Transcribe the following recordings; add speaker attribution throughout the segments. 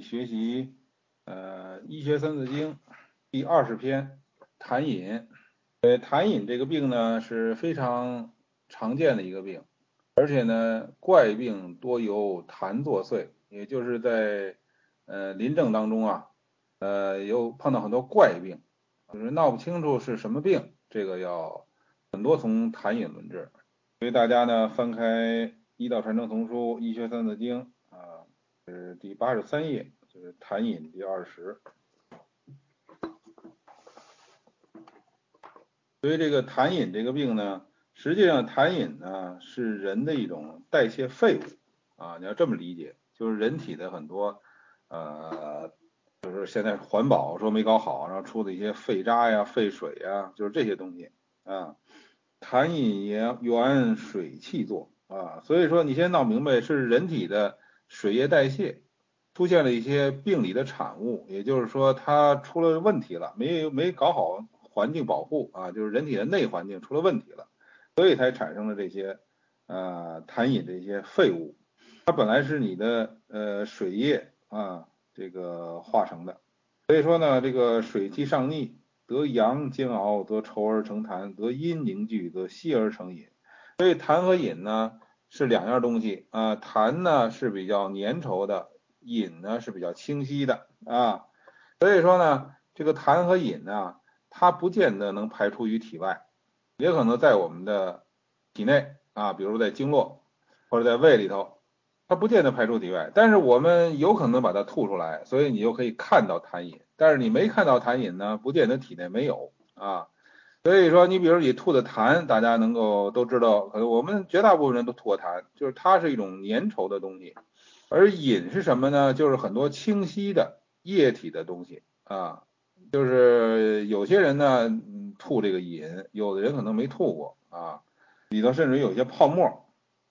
Speaker 1: 学习呃《医学三字经》第二十篇痰饮。呃，痰饮这个病呢是非常常见的一个病，而且呢怪病多由痰作祟，也就是在呃临症当中啊，呃有碰到很多怪病，就是闹不清楚是什么病，这个要很多从痰饮论治。所以大家呢翻开《医道传承丛书·医学三字经》。是第八十三页，就是痰饮第二十。所以这个痰饮这个病呢，实际上痰饮呢是人的一种代谢废物啊，你要这么理解，就是人体的很多呃，就是现在环保说没搞好，然后出的一些废渣呀、废水呀，就是这些东西啊。痰饮也源水气作啊，所以说你先闹明白是人体的。水液代谢出现了一些病理的产物，也就是说它出了问题了，没没搞好环境保护啊，就是人体的内环境出了问题了，所以才产生了这些呃痰饮这些废物。它本来是你的呃水液啊这个化成的，所以说呢这个水气上逆，得阳煎熬，得稠而成痰，得阴凝聚，得稀而成饮。所以痰和饮呢。是两样东西啊，痰呢是比较粘稠的，饮呢是比较清晰的啊，所以说呢，这个痰和饮呢，它不见得能排出于体外，也可能在我们的体内啊，比如在经络或者在胃里头，它不见得排出体外，但是我们有可能把它吐出来，所以你就可以看到痰饮，但是你没看到痰饮呢，不见得体内没有啊。所以说，你比如你吐的痰，大家能够都知道，可能我们绝大部分人都吐过痰，就是它是一种粘稠的东西。而饮是什么呢？就是很多清晰的液体的东西啊。就是有些人呢吐这个饮，有的人可能没吐过啊，里头甚至有些泡沫，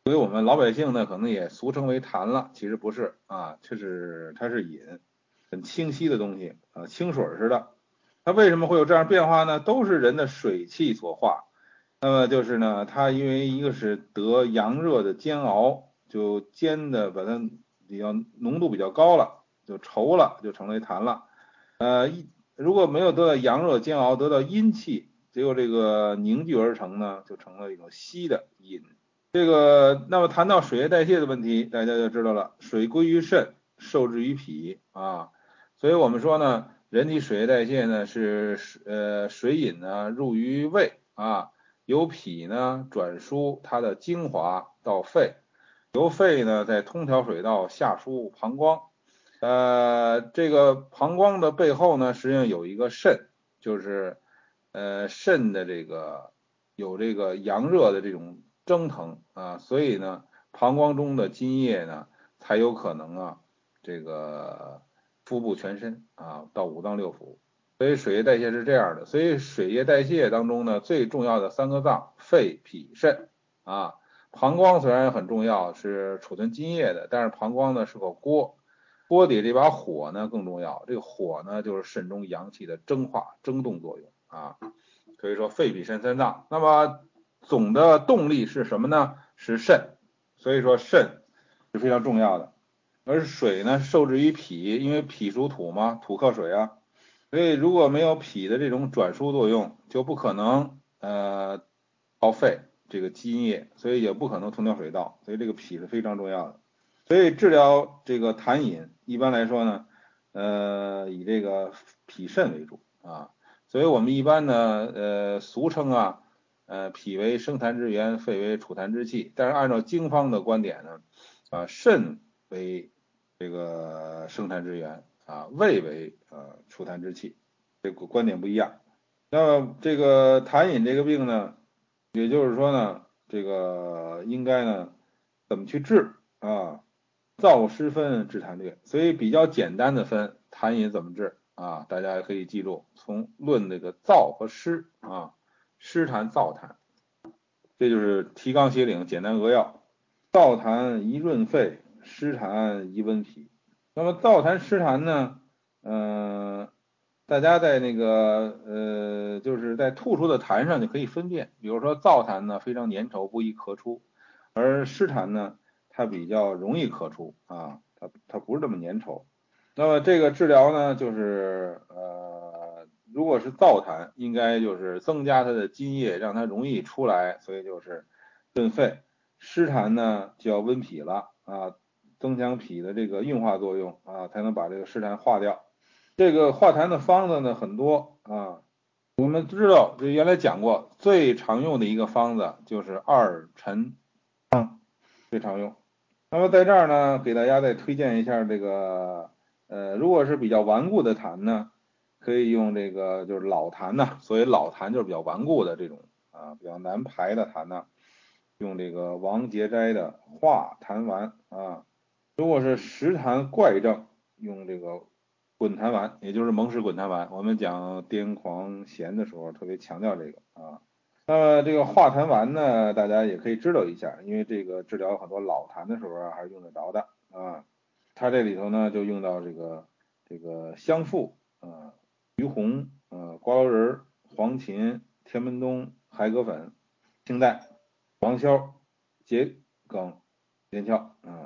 Speaker 1: 所以我们老百姓呢可能也俗称为痰了，其实不是啊，就是它是饮，很清晰的东西啊，清水似的。它为什么会有这样变化呢？都是人的水气所化。那么就是呢，它因为一个是得阳热的煎熬，就煎的把它比较浓度比较高了，就稠了，就成为痰了。呃，一如果没有得到阳热煎熬，得到阴气，结果这个凝聚而成呢，就成了一种稀的饮。这个那么谈到水液代谢的问题，大家就知道了，水归于肾，受制于脾啊。所以我们说呢。人体水液代谢呢是呃水饮呢入于胃啊，由脾呢转输它的精华到肺，由肺呢在通调水道下输膀胱，呃这个膀胱的背后呢实际上有一个肾，就是呃肾的这个有这个阳热的这种蒸腾啊，所以呢膀胱中的津液呢才有可能啊这个。腹部全身啊，到五脏六腑，所以水液代谢是这样的。所以水液代谢当中呢，最重要的三个脏，肺、脾、肾啊。膀胱虽然很重要，是储存津液的，但是膀胱呢是个锅，锅底这把火呢更重要。这个火呢就是肾中阳气的蒸化、蒸动作用啊。可以说肺、脾、肾三脏。那么总的动力是什么呢？是肾。所以说肾是非常重要的。而水呢，受制于脾，因为脾属土嘛，土克水啊，所以如果没有脾的这种转输作用，就不可能呃到肺这个津液，所以也不可能通调水道，所以这个脾是非常重要的。所以治疗这个痰饮，一般来说呢，呃以这个脾肾为主啊，所以我们一般呢，呃俗称啊，呃脾为生痰之源，肺为储痰之器，但是按照经方的观点呢，啊肾为这个生痰之源啊，胃为呃储痰之器，这个观点不一样。那么这个痰饮这个病呢，也就是说呢，这个应该呢怎么去治啊？燥湿分治痰略，所以比较简单的分痰饮怎么治啊？大家可以记住，从论这个燥和湿啊，湿痰燥痰，这就是提纲挈领，简单扼要。燥痰宜润肺。湿痰宜温脾，那么燥痰湿痰呢？嗯，大家在那个呃，就是在吐出的痰上就可以分辨。比如说燥痰呢非常粘稠，不易咳出；而湿痰呢，它比较容易咳出啊，它它不是这么粘稠。那么这个治疗呢，就是呃，如果是燥痰，应该就是增加它的津液，让它容易出来，所以就是润肺。湿痰呢，就要温脾了啊，增强脾的这个运化作用啊，才能把这个湿痰化掉。这个化痰的方子呢很多啊，我们知道就原来讲过，最常用的一个方子就是二陈汤，最常用。那么在这儿呢，给大家再推荐一下这个，呃，如果是比较顽固的痰呢，可以用这个就是老痰呐，所以老痰就是比较顽固的这种啊，比较难排的痰呢，用这个王杰斋的化痰丸啊。如果是实痰怪症，用这个。滚痰丸，也就是蒙氏滚痰丸。我们讲癫狂痫的时候，特别强调这个啊。那么这个化痰丸呢，大家也可以知道一下，因为这个治疗很多老痰的时候啊，还是用得着的啊。它这里头呢，就用到这个这个香附啊、鱼红、呃、瓜蒌仁、黄芩、天门冬、海蛤粉、青黛、黄消、桔梗、连翘啊，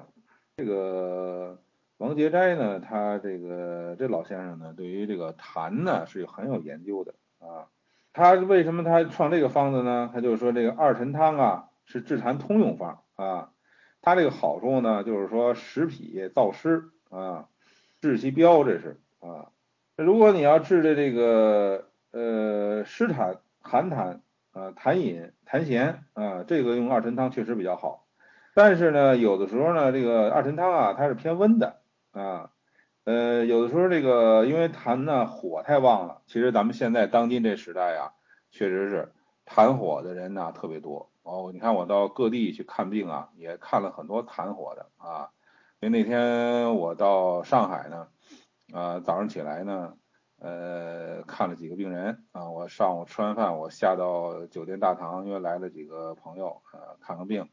Speaker 1: 这个。王节斋呢，他这个这老先生呢，对于这个痰呢是很有研究的啊。他为什么他创这个方子呢？他就是说这个二陈汤啊是治痰通用方啊。他这个好处呢，就是说食脾燥湿啊，治其标这是啊。如果你要治的这个呃湿痰、寒痰啊、痰饮、痰涎啊，这个用二陈汤确实比较好。但是呢，有的时候呢，这个二陈汤啊，它是偏温的。啊，呃，有的时候这个因为痰呢火太旺了，其实咱们现在当今这时代啊，确实是痰火的人呢特别多哦。你看我到各地去看病啊，也看了很多痰火的啊。因为那天我到上海呢，啊，早上起来呢，呃，看了几个病人啊。我上午吃完饭，我下到酒店大堂，因为来了几个朋友啊，看个病，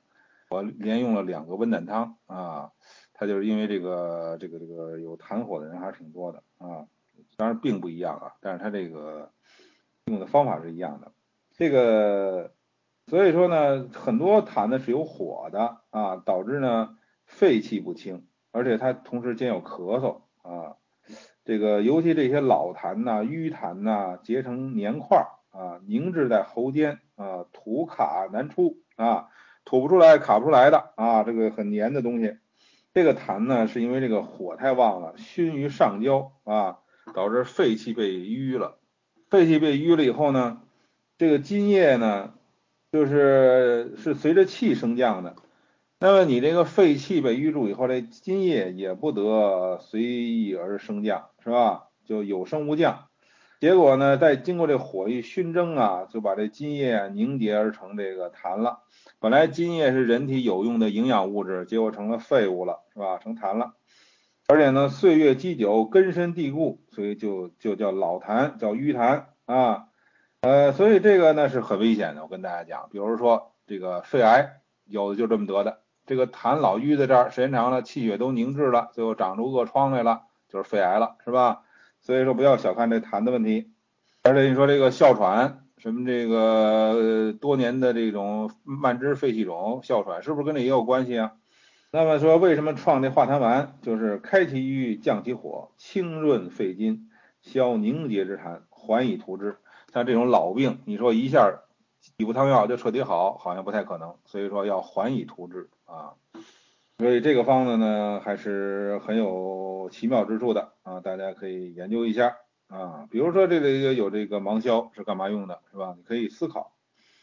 Speaker 1: 我连用了两个温胆汤啊。他就是因为这个这个这个有痰火的人还是挺多的啊，当然病不一样啊，但是他这个用的方法是一样的。这个所以说呢，很多痰呢是有火的啊，导致呢肺气不清，而且它同时兼有咳嗽啊。这个尤其这些老痰呐、瘀痰呐，结成粘块啊，凝滞在喉间啊，吐卡难出啊，吐不出来、卡不出来的啊，这个很粘的东西。这个痰呢，是因为这个火太旺了，熏于上焦啊，导致肺气被淤了。肺气被淤了以后呢，这个津液呢，就是是随着气升降的。那么你这个肺气被淤住以后，这津液也不得随意而升降，是吧？就有升无降。结果呢，再经过这火一熏蒸啊，就把这津液凝结而成这个痰了。本来津液是人体有用的营养物质，结果成了废物了，是吧？成痰了，而且呢，岁月积久，根深蒂固，所以就就叫老痰，叫瘀痰啊。呃，所以这个呢是很危险的。我跟大家讲，比如说这个肺癌，有的就这么得的。这个痰老淤在这儿，时间长了，气血都凝滞了，最后长出恶疮来了，就是肺癌了，是吧？所以说不要小看这痰的问题。而且你说这个哮喘。什么这个多年的这种慢支肺气肿、哮喘，是不是跟这也有关系啊？那么说为什么创这化痰丸？就是开其瘀，降其火，清润肺经，消凝结之痰，缓以图之。像这种老病，你说一下几副汤药就彻底好，好像不太可能。所以说要缓以图之啊。所以这个方子呢，还是很有奇妙之处的啊，大家可以研究一下。啊，比如说这个有这个芒硝是干嘛用的，是吧？你可以思考。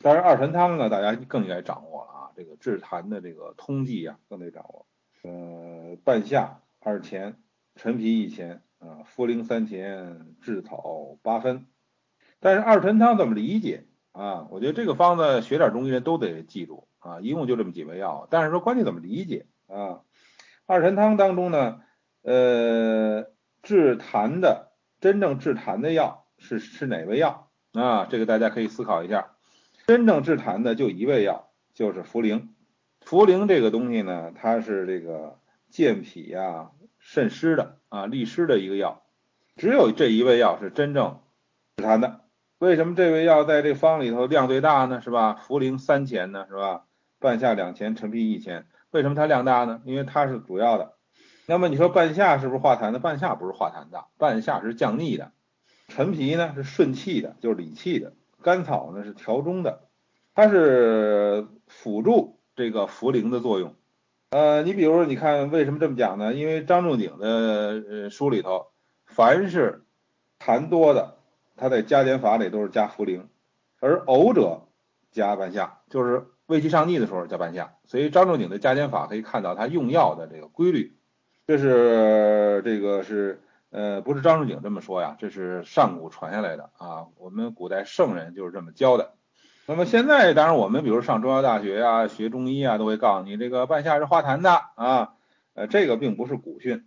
Speaker 1: 但是二陈汤呢，大家更应该掌握了啊，这个治痰的这个通剂呀，更得掌握。呃，半夏二钱，陈皮一钱，啊，茯苓三钱，炙草八分。但是二陈汤怎么理解啊？我觉得这个方子学点中医人都得记住啊，一共就这么几味药。但是说关键怎么理解啊？二陈汤当中呢，呃，治痰的。真正治痰的药是是哪味药啊？这个大家可以思考一下。真正治痰的就一味药，就是茯苓。茯苓这个东西呢，它是这个健脾呀、渗湿的啊、利湿的一个药。只有这一味药是真正治痰的。为什么这味药在这方里头量最大呢？是吧？茯苓三钱呢，是吧？半夏两钱，陈皮一钱。为什么它量大呢？因为它是主要的。那么你说半夏是不是化痰的？半夏不是化痰的，半夏是降逆的。陈皮呢是顺气的，就是理气的。甘草呢是调中的，它是辅助这个茯苓的作用。呃，你比如说，你看为什么这么讲呢？因为张仲景的呃书里头，凡是痰多的，他在加减法里都是加茯苓，而呕者加半夏，就是胃气上逆的时候加半夏。所以张仲景的加减法可以看到他用药的这个规律。这是这个是呃不是张仲景这么说呀，这是上古传下来的啊，我们古代圣人就是这么教的。那么现在当然我们比如上中药大学呀，学中医啊，都会告诉你这个半夏是化痰的啊，呃这个并不是古训。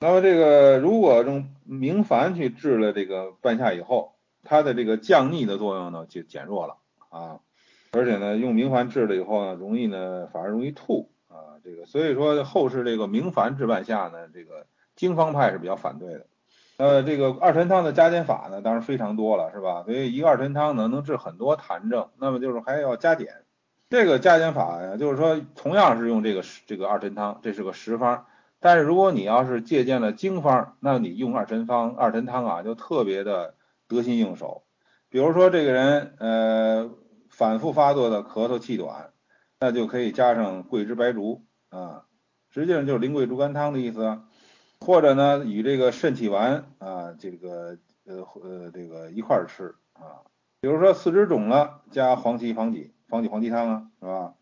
Speaker 1: 那么这个如果用明矾去治了这个半夏以后，它的这个降逆的作用呢就减弱了啊，而且呢用明矾治了以后呢，容易呢反而容易吐啊，这个所以说后世这个明矾治半夏呢，这个经方派是比较反对的。呃，这个二陈汤的加减法呢，当然非常多了，是吧？所以一个二陈汤呢，能治很多痰症。那么就是还要加减。这个加减法呀，就是说同样是用这个这个二陈汤，这是个实方。但是如果你要是借鉴了经方，那你用二陈方二陈汤啊，就特别的得心应手。比如说这个人呃反复发作的咳嗽气短，那就可以加上桂枝白术啊，实际上就是苓桂猪肝汤的意思。或者呢，与这个肾气丸啊，这个呃呃这个一块儿吃啊，比如说四肢肿了，加黄芪防己防己黄芪汤啊，是吧？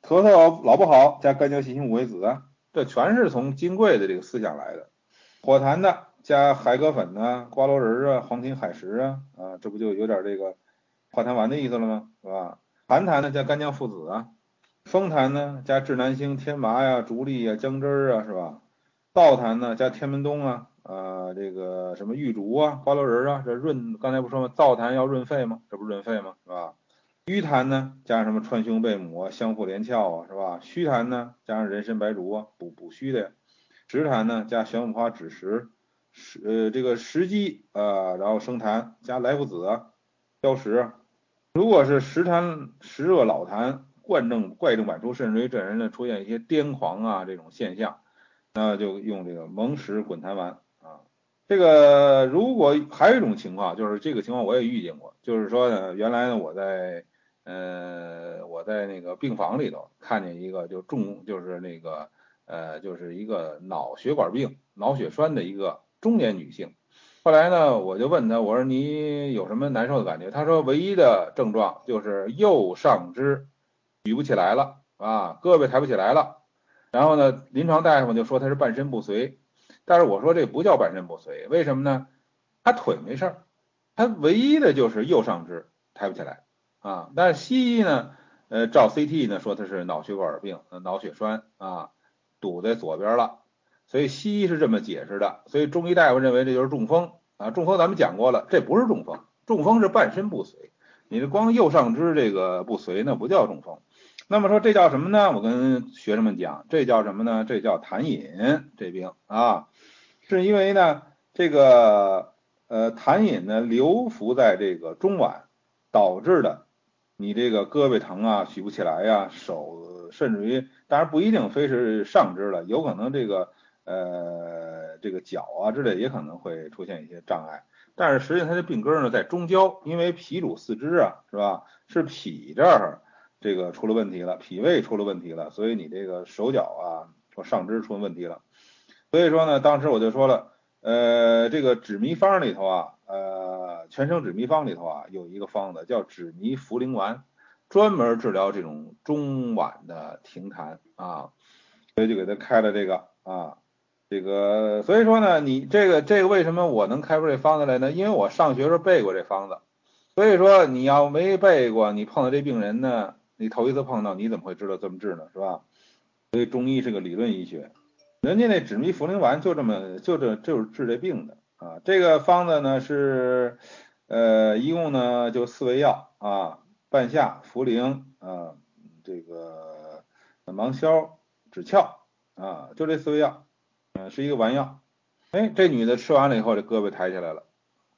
Speaker 1: 咳嗽老不好，加干姜细辛五味子啊，这全是从金匮的这个思想来的。火痰的，加海蛤粉啊、瓜蒌仁啊、黄芩海石啊，啊，这不就有点这个化痰丸的意思了吗？是吧？寒痰呢，加干姜附子啊；风痰呢，加智南星、天麻呀、竹沥呀、姜汁儿啊，是吧？燥痰呢，加天门冬啊，啊，这个什么玉竹啊、花蒌仁啊，这润，刚才不说吗？燥痰要润肺吗？这不润肺吗？是吧？瘀痰呢，加上什么川芎贝母啊、香附连翘啊，是吧？虚痰呢，加上人参白术啊，补补虚的呀。实痰呢，加玄武花枳实，实呃这个石鸡啊，然后生痰，加莱菔子啊、消食。如果是实痰实热老痰，怪症怪症百出，甚至于这人呢出现一些癫狂啊这种现象。那就用这个蒙石滚痰丸啊。这个如果还有一种情况，就是这个情况我也遇见过，就是说呢，原来呢我在呃我在那个病房里头看见一个就重就是那个呃就是一个脑血管病脑血栓的一个中年女性。后来呢我就问他，我说你有什么难受的感觉？他说唯一的症状就是右上肢举不起来了啊，胳膊抬不起来了。然后呢，临床大夫就说他是半身不遂，但是我说这不叫半身不遂，为什么呢？他腿没事儿，他唯一的就是右上肢抬不起来啊。但是西医呢，呃，照 CT 呢说他是脑血管病，脑血栓啊，堵在左边了，所以西医是这么解释的。所以中医大夫认为这就是中风啊，中风咱们讲过了，这不是中风，中风是半身不遂，你这光右上肢这个不遂那不叫中风。那么说这叫什么呢？我跟学生们讲，这叫什么呢？这叫痰饮这病啊，是因为呢这个呃痰饮呢流浮在这个中脘导致的，你这个胳膊疼啊，举不起来呀，手甚至于当然不一定非是上肢了，有可能这个呃这个脚啊之类也可能会出现一些障碍，但是实际上它的病根呢在中焦，因为脾主四肢啊，是吧？是脾这儿。这个出了问题了，脾胃出了问题了，所以你这个手脚啊或上肢出问题了。所以说呢，当时我就说了，呃，这个止糜方里头啊，呃，全生止糜方里头啊，有一个方子叫止糜茯苓丸，专门治疗这种中脘的停痰啊，所以就给他开了这个啊，这个所以说呢，你这个这个为什么我能开出这方子来呢？因为我上学时候背过这方子，所以说你要没背过，你碰到这病人呢。你头一次碰到，你怎么会知道这么治呢？是吧？所以中医是个理论医学，人家那止糜茯苓丸就这么就这就是治这病的啊。这个方子呢是呃一共呢就四味药啊，半夏、茯苓啊，这个芒硝、枳壳啊，就这四味药，嗯，是一个丸药。哎，这女的吃完了以后，这胳膊抬起来了。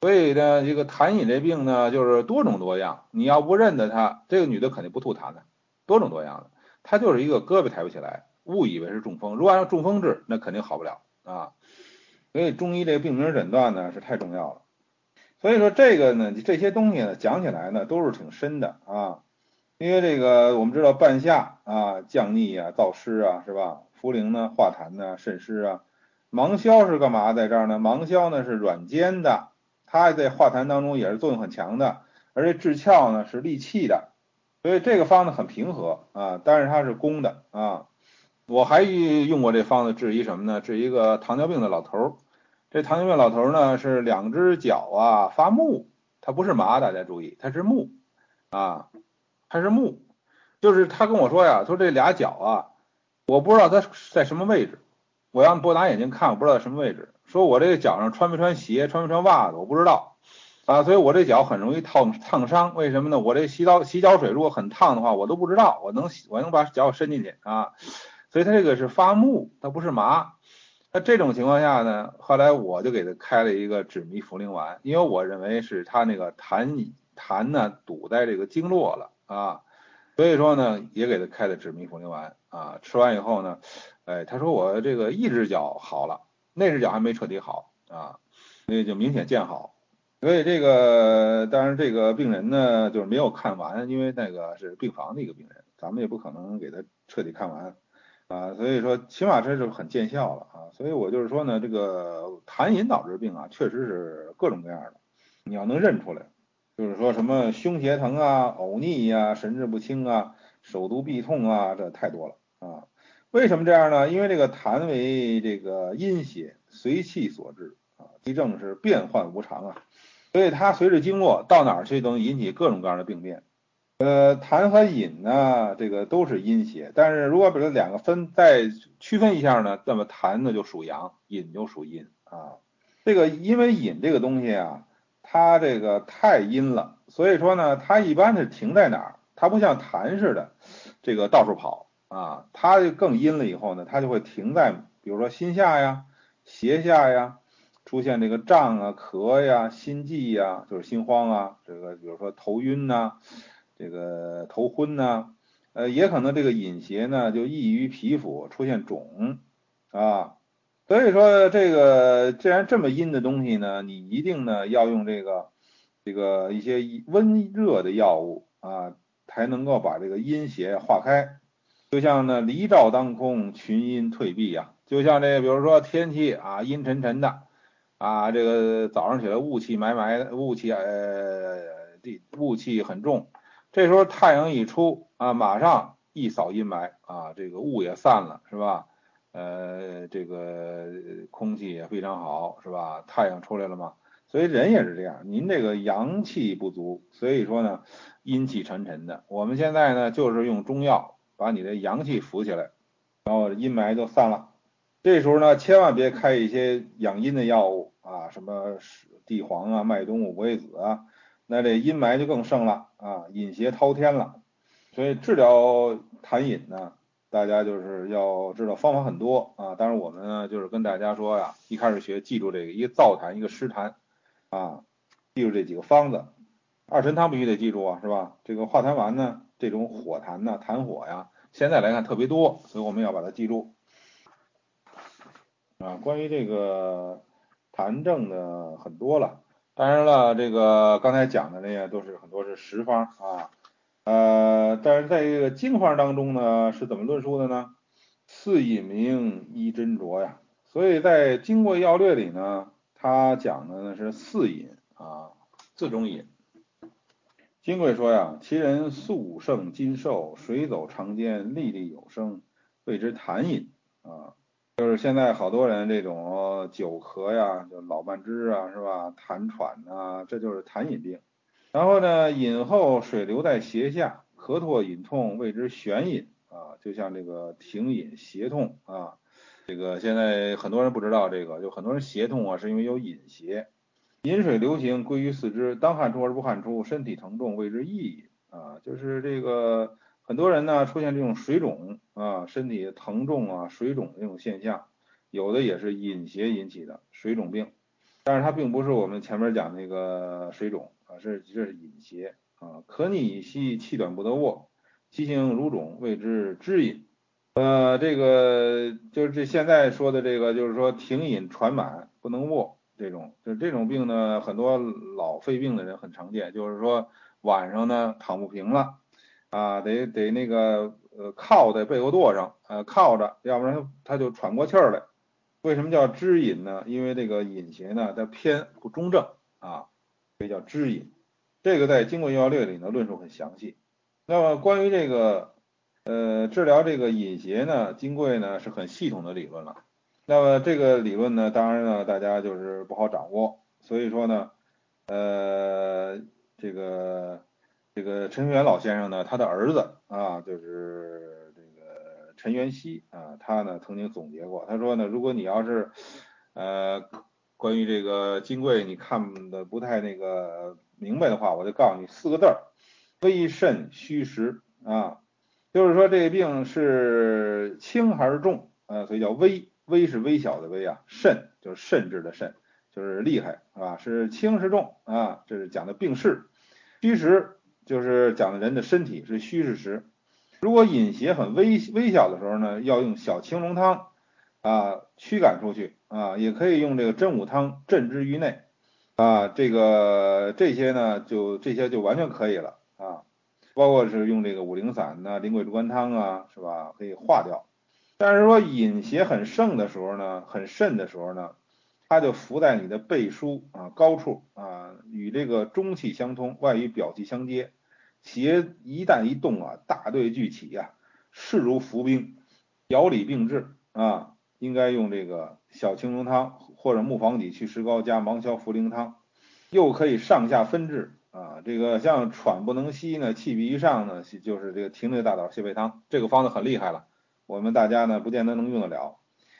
Speaker 1: 所以呢，这个痰饮这病呢，就是多种多样。你要不认得她，这个女的肯定不吐痰的，多种多样的。她就是一个胳膊抬不起来，误以为是中风。如果按照中风治，那肯定好不了啊。所以中医这个病名诊断呢是太重要了。所以说这个呢，这些东西呢讲起来呢都是挺深的啊。因为这个我们知道半夏啊降逆啊燥湿啊是吧？茯苓呢化痰呢渗湿啊。芒硝是干嘛在这儿呢？芒硝呢是软坚的，它在化痰当中也是作用很强的，而且治窍呢是利气的，所以这个方子很平和啊，但是它是攻的啊。我还用过这方子治一什么呢？治一个糖尿病的老头儿。这糖尿病老头儿呢是两只脚啊发木，他不是麻，大家注意，他是木啊，他是木，就是他跟我说呀，说这俩脚啊，我不知道他在什么位置，我让不拿眼睛看，我不知道什么位置。说我这个脚上穿没穿鞋，穿没穿袜子，我不知道啊，所以我这脚很容易烫烫伤。为什么呢？我这洗澡洗脚水如果很烫的话，我都不知道，我能我能把脚伸进去啊。所以他这个是发木，它不是麻。那这种情况下呢，后来我就给他开了一个止糜茯苓丸，因为我认为是他那个痰痰呢堵在这个经络了啊，所以说呢也给他开的止糜茯苓丸啊。吃完以后呢，哎，他说我这个一只脚好了，那只脚还没彻底好啊，所以就明显见好。所以这个当然这个病人呢就是没有看完，因为那个是病房的一个病人，咱们也不可能给他彻底看完。啊，所以说起码这就很见效了啊，所以我就是说呢，这个痰饮导致病啊，确实是各种各样的，你要能认出来，就是说什么胸胁疼啊、呕逆呀、神志不清啊、手足痹痛啊，这太多了。为什么这样呢？因为这个痰为这个阴邪，随气所致啊，其症是变幻无常啊，所以它随着经络到哪儿去，都能引起各种各样的病变。呃，痰和饮呢，这个都是阴邪，但是如果把这两个分再区分一下呢，那么痰呢就属阳，饮就属阴啊。这个因为饮这个东西啊，它这个太阴了，所以说呢，它一般是停在哪儿？它不像痰似的，这个到处跑啊，它就更阴了以后呢，它就会停在，比如说心下呀、胁下呀，出现这个胀啊、咳呀、心悸呀，就是心慌啊，这个比如说头晕呐。这个头昏呐，呃，也可能这个饮邪呢就易于皮肤出现肿啊，所以说这个既然这么阴的东西呢，你一定呢要用这个这个一些温热的药物啊，才能够把这个阴邪化开。就像呢离照当空，群阴退避呀，就像这比如说天气啊阴沉沉的啊，这个早上起来雾气霾霾的，雾气呃雾气很重。这时候太阳一出啊，马上一扫阴霾啊，这个雾也散了，是吧？呃，这个空气也非常好，是吧？太阳出来了嘛，所以人也是这样。您这个阳气不足，所以说呢，阴气沉沉的。我们现在呢，就是用中药把你的阳气扶起来，然后阴霾就散了。这时候呢，千万别开一些养阴的药物啊，什么地黄啊、麦冬、五味子啊。那这阴霾就更盛了啊，饮邪滔天了，所以治疗痰饮呢，大家就是要知道方法很多啊。当然我们呢就是跟大家说呀，一开始学记住这个，一个燥痰，一个湿痰啊，记住这几个方子。二陈汤必须得记住啊，是吧？这个化痰丸呢，这种火痰呐，痰火呀，现在来看特别多，所以我们要把它记住啊。关于这个痰症呢，很多了。当然了，这个刚才讲的那些都是很多是实方啊，呃，但是在这个经方当中呢，是怎么论述的呢？四饮名一斟酌呀，所以在《经过要略》里呢，他讲的呢是四饮啊，四种饮。金贵说呀，其人素胜金寿，水走长间，粒粒有声，谓之痰饮啊。就是现在好多人这种久咳呀，就老半支啊，是吧？痰喘呐，这就是痰饮病。然后呢，饮后水流在胁下，咳唾饮痛，谓之悬饮啊。就像这个停饮胁痛啊，这个现在很多人不知道这个，就很多人胁痛啊，是因为有饮邪。饮水流行归于四肢，当汗出而不汗出，身体疼重，谓之溢饮啊。就是这个。很多人呢出现这种水肿啊，身体疼重啊、水肿这种现象，有的也是饮邪引起的水肿病，但是它并不是我们前面讲那个水肿啊，是这是饮邪啊。可逆以息，气短不得卧，其形如肿，谓之支饮。呃，这个就是这现在说的这个，就是说停饮喘满不能卧这种，就这种病呢，很多老肺病的人很常见，就是说晚上呢躺不平了啊，得得那个呃靠在背后垛上，呃靠着，要不然他就喘过气儿来。为什么叫支饮呢？因为这个饮邪呢它偏不中正啊，所以叫支饮。这个在《金匮要略》里呢论述很详细。那么关于这个。呃，治疗这个隐邪呢，金匮呢是很系统的理论了。那么这个理论呢，当然呢，大家就是不好掌握。所以说呢，呃，这个这个陈元老先生呢，他的儿子啊，就是这个陈元熙啊，他呢曾经总结过，他说呢，如果你要是呃关于这个金匮你看的不太那个明白的话，我就告诉你四个字儿：微肾虚实啊。就是说这个病是轻还是重啊？所以叫微，微是微小的微啊，肾就是肾质的肾，就是厉害是吧？是轻是重啊？这是讲的病势。虚实就是讲的人的身体是虚是实。如果饮邪很微微小的时候呢，要用小青龙汤啊驱赶出去啊，也可以用这个真武汤镇之于内啊，这个这些呢就这些就完全可以了啊。包括是用这个五苓散呐、苓桂竹甘汤啊，是吧？可以化掉。但是说饮邪很盛的时候呢，很盛的时候呢，它就伏在你的背枢啊高处啊，与这个中气相通，外与表气相接。邪一旦一动啊，大队聚起呀，势如伏兵，表里并治啊。应该用这个小青龙汤或者木黄芪去石膏加芒硝茯苓汤，又可以上下分治。啊，这个像喘不能息呢，气闭于上呢，就是这个停内大枣泻肺汤，这个方子很厉害了，我们大家呢不见得能用得了。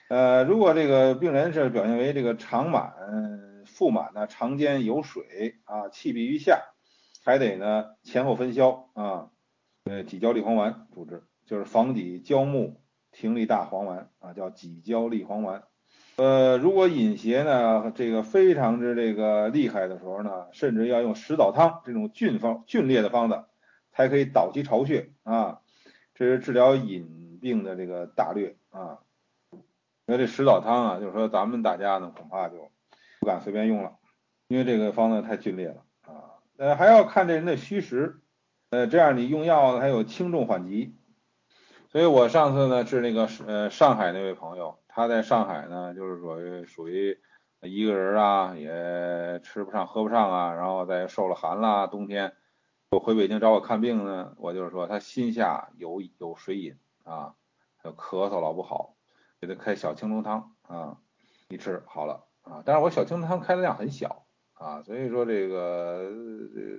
Speaker 1: 呃，如果这个病人是表现为这个肠满、腹满呢，肠间有水啊，气闭于下，还得呢前后分消啊。呃，己焦利黄丸主治，就是防己焦木停利大黄丸啊，叫己焦利黄丸。呃，如果饮邪呢，这个非常之这个厉害的时候呢，甚至要用石枣汤这种峻方峻烈的方子，才可以导其巢穴啊。这是治疗隐病的这个大略啊。那这石枣汤啊，就是说咱们大家呢恐怕就不敢随便用了，因为这个方子太峻烈了啊。呃，还要看这人的虚实，呃，这样你用药还有轻重缓急。所以我上次呢是那个呃上海那位朋友。他在上海呢，就是属于属于一个人啊，也吃不上喝不上啊，然后再受了寒啦，冬天我回北京找我看病呢，我就是说他心下有有水饮啊，还有咳嗽老不好，给他开小青龙汤啊，一吃好了啊，但是我小青龙汤开的量很小啊，所以说这个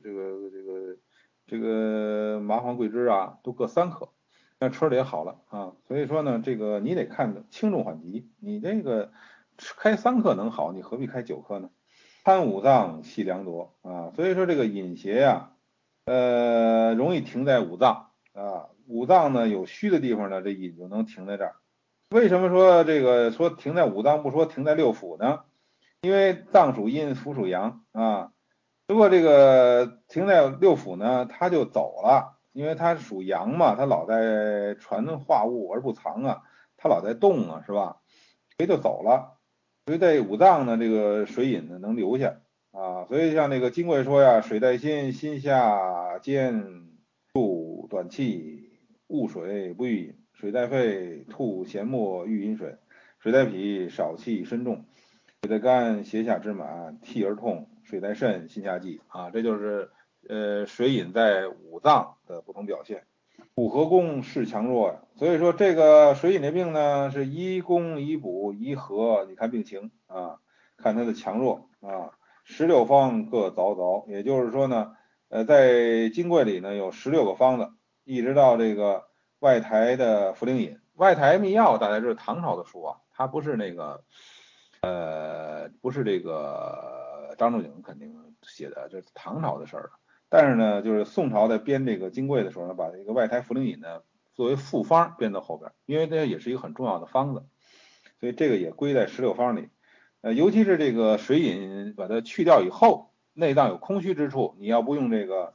Speaker 1: 这个这个这个麻黄桂枝啊，都各三克。那吃了也好了啊，所以说呢，这个你得看轻重缓急。你这个开三克能好，你何必开九克呢？贪五脏系良多啊，所以说这个饮邪呀，呃，容易停在五脏啊。五脏呢有虚的地方呢，这饮就能停在这儿。为什么说这个说停在五脏，不说停在六腑呢？因为脏属阴，腑属阳啊。如果这个停在六腑呢，它就走了。因为它属阳嘛，它老在传化物而不藏啊，它老在动啊，是吧？所以就走了。所以在五脏呢，这个水饮呢能留下啊。所以像那个金匮说呀，水在心，心下坚吐短气，误水不欲饮；水在肺，吐涎沫欲饮水；水在脾，少气身重；水在肝，胁下之满，涕而痛；水在肾，心下悸啊。这就是。呃，水饮在五脏的不同表现，五合功是强弱呀。所以说这个水饮的病呢，是一攻一补一合，你看病情啊，看它的强弱啊。十六方各凿凿，也就是说呢，呃，在金匮里呢有十六个方子，一直到这个外台的茯苓饮。外台秘药大家知道唐朝的书啊，它不是那个，呃，不是这个张仲景肯定写的，这是唐朝的事儿但是呢，就是宋朝在编这个金匮的时候呢，把这个外台茯苓饮呢作为复方编到后边，因为这也是一个很重要的方子，所以这个也归在十六方里。呃，尤其是这个水饮把它去掉以后，内脏有空虚之处，你要不用这个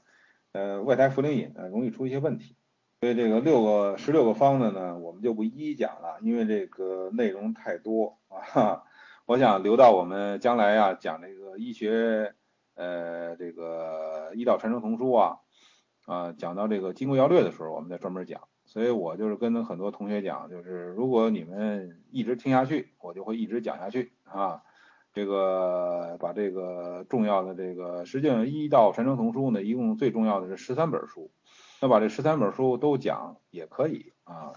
Speaker 1: 呃外台茯苓饮呢，容易出一些问题。所以这个六个十六个方子呢，我们就不一一讲了，因为这个内容太多啊。我想留到我们将来啊讲这个医学，呃，这个医道传承丛书啊，啊，讲到这个金匮要略的时候，我们再专门讲。所以我就是跟很多同学讲，就是如果你们一直听下去，我就会一直讲下去啊。这个把这个重要的这个，实际上医道传承丛书呢，一共最重要的是十三本书，那把这十三本书都讲也可以啊，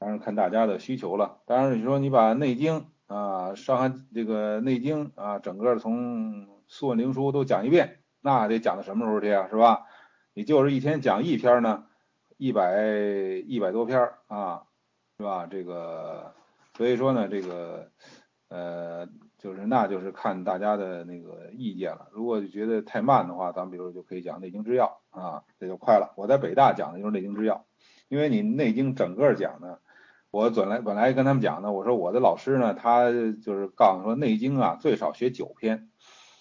Speaker 1: 当然看大家的需求了。当然你说你把《内经》啊，《伤寒》这个《内经》啊，整个从《素问·灵书》都讲一遍，那得讲到什么时候去啊？是吧？你就是一天讲一篇呢，一百一百多篇啊，是吧？这个所以说呢，这个呃。就是那就是看大家的那个意见了。如果觉得太慢的话，咱们比如就可以讲《内经之要》啊，这就快了。我在北大讲的就是《内经之要》，因为你《内经》整个讲呢，我本来本来跟他们讲呢，我说我的老师呢，他就是告诉说《内经》啊最少学九篇，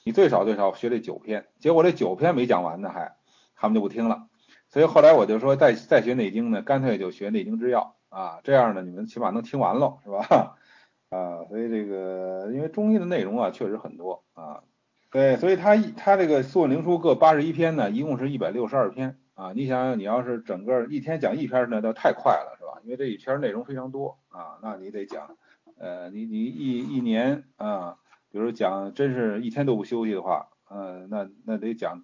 Speaker 1: 你最少最少学这九篇。结果这九篇没讲完呢，还他们就不听了。所以后来我就说再再学《内经》呢，干脆就学《内经之要》啊，这样呢你们起码能听完喽，是吧？啊，所以这个因为中医的内容啊确实很多啊，对，所以它它这个《素问·灵书》各八十一篇呢，一共是一百六十二篇啊。你想想，你要是整个一天讲一篇呢，那太快了，是吧？因为这一篇内容非常多啊，那你得讲，呃，你你一一年啊，比如讲真是一天都不休息的话，呃，那那得讲，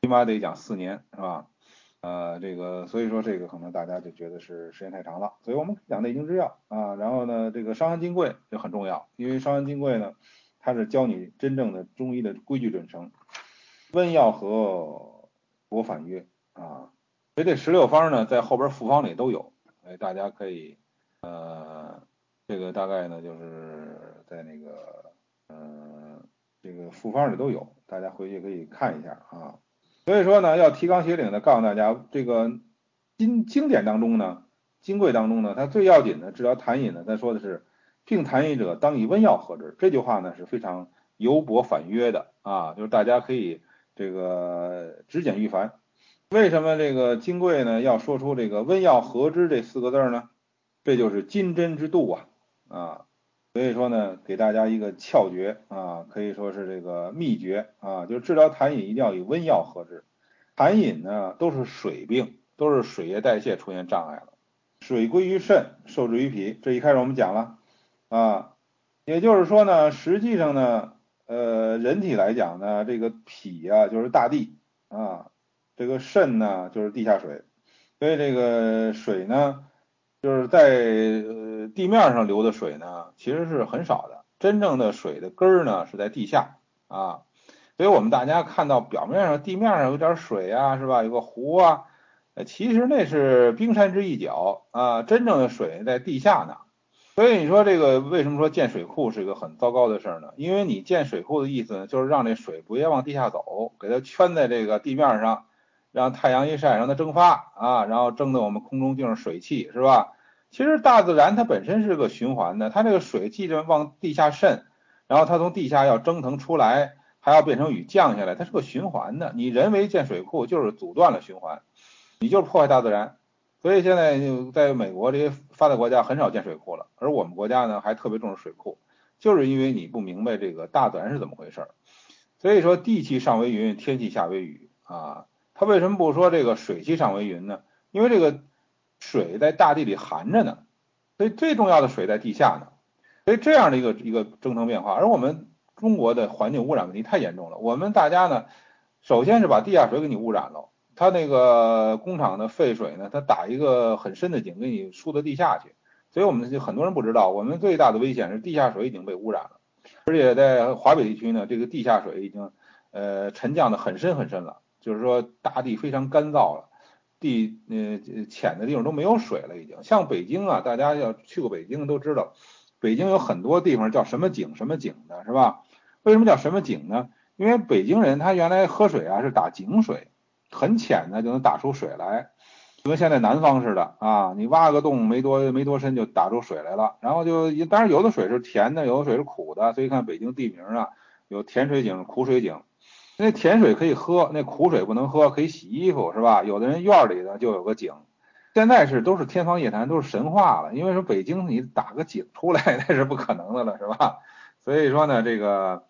Speaker 1: 起码得讲四年，是吧？呃，这个所以说这个可能大家就觉得是时间太长了，所以我们讲《内经之要》啊，然后呢，这个《伤寒金匮》就很重要，因为《伤寒金匮》呢，它是教你真正的中医的规矩准绳，温药和博反约啊，所以这十六方呢，在后边复方里都有，哎，大家可以呃，这个大概呢就是在那个呃这个复方里都有，大家回去可以看一下啊。所以说呢，要提纲挈领的告诉大家，这个经经典当中呢，金匮当中呢，它最要紧的治疗痰饮呢，它说的是病痰饮者当以温药和之。这句话呢是非常由薄反约的啊，就是大家可以这个只简欲繁。为什么这个金匮呢要说出这个温药和之这四个字呢？这就是金针之度啊啊。所以说呢，给大家一个窍诀啊，可以说是这个秘诀啊，就是治疗痰饮一定要以温药合治。痰饮呢都是水病，都是水液代谢出现障碍了。水归于肾，受制于脾。这一开始我们讲了啊，也就是说呢，实际上呢，呃，人体来讲呢，这个脾啊就是大地啊，这个肾呢就是地下水，所以这个水呢。就是在呃地面上流的水呢，其实是很少的。真正的水的根儿呢是在地下啊，所以我们大家看到表面上地面上有点水啊，是吧？有个湖啊，其实那是冰山之一角啊。真正的水在地下呢。所以你说这个为什么说建水库是一个很糟糕的事儿呢？因为你建水库的意思呢，就是让这水不要往地下走，给它圈在这个地面上，让太阳一晒，让它蒸发啊，然后蒸的我们空中就是水汽，是吧？其实大自然它本身是个循环的，它这个水既着往地下渗，然后它从地下要蒸腾出来，还要变成雨降下来，它是个循环的。你人为建水库就是阻断了循环，你就是破坏大自然。所以现在在美国这些发达国家很少建水库了，而我们国家呢还特别重视水库，就是因为你不明白这个大自然是怎么回事。所以说地气上为云，天气下为雨啊。他为什么不说这个水气上为云呢？因为这个。水在大地里含着呢，所以最重要的水在地下呢，所以这样的一个一个蒸腾变化，而我们中国的环境污染问题太严重了，我们大家呢，首先是把地下水给你污染了，它那个工厂的废水呢，它打一个很深的井给你输到地下去，所以我们就很多人不知道，我们最大的危险是地下水已经被污染了，而且在华北地区呢，这个地下水已经呃沉降的很深很深了，就是说大地非常干燥了。地呃浅的地方都没有水了，已经像北京啊，大家要去过北京都知道，北京有很多地方叫什么井什么井的是吧？为什么叫什么井呢？因为北京人他原来喝水啊是打井水，很浅的就能打出水来，就跟现在南方似的啊，你挖个洞没多没多深就打出水来了，然后就当然有的水是甜的，有的水是苦的，所以看北京地名啊有甜水井、苦水井。那甜水可以喝，那苦水不能喝，可以洗衣服是吧？有的人院里呢就有个井，现在是都是天方夜谭，都是神话了。因为说北京你打个井出来 那是不可能的了，是吧？所以说呢，这个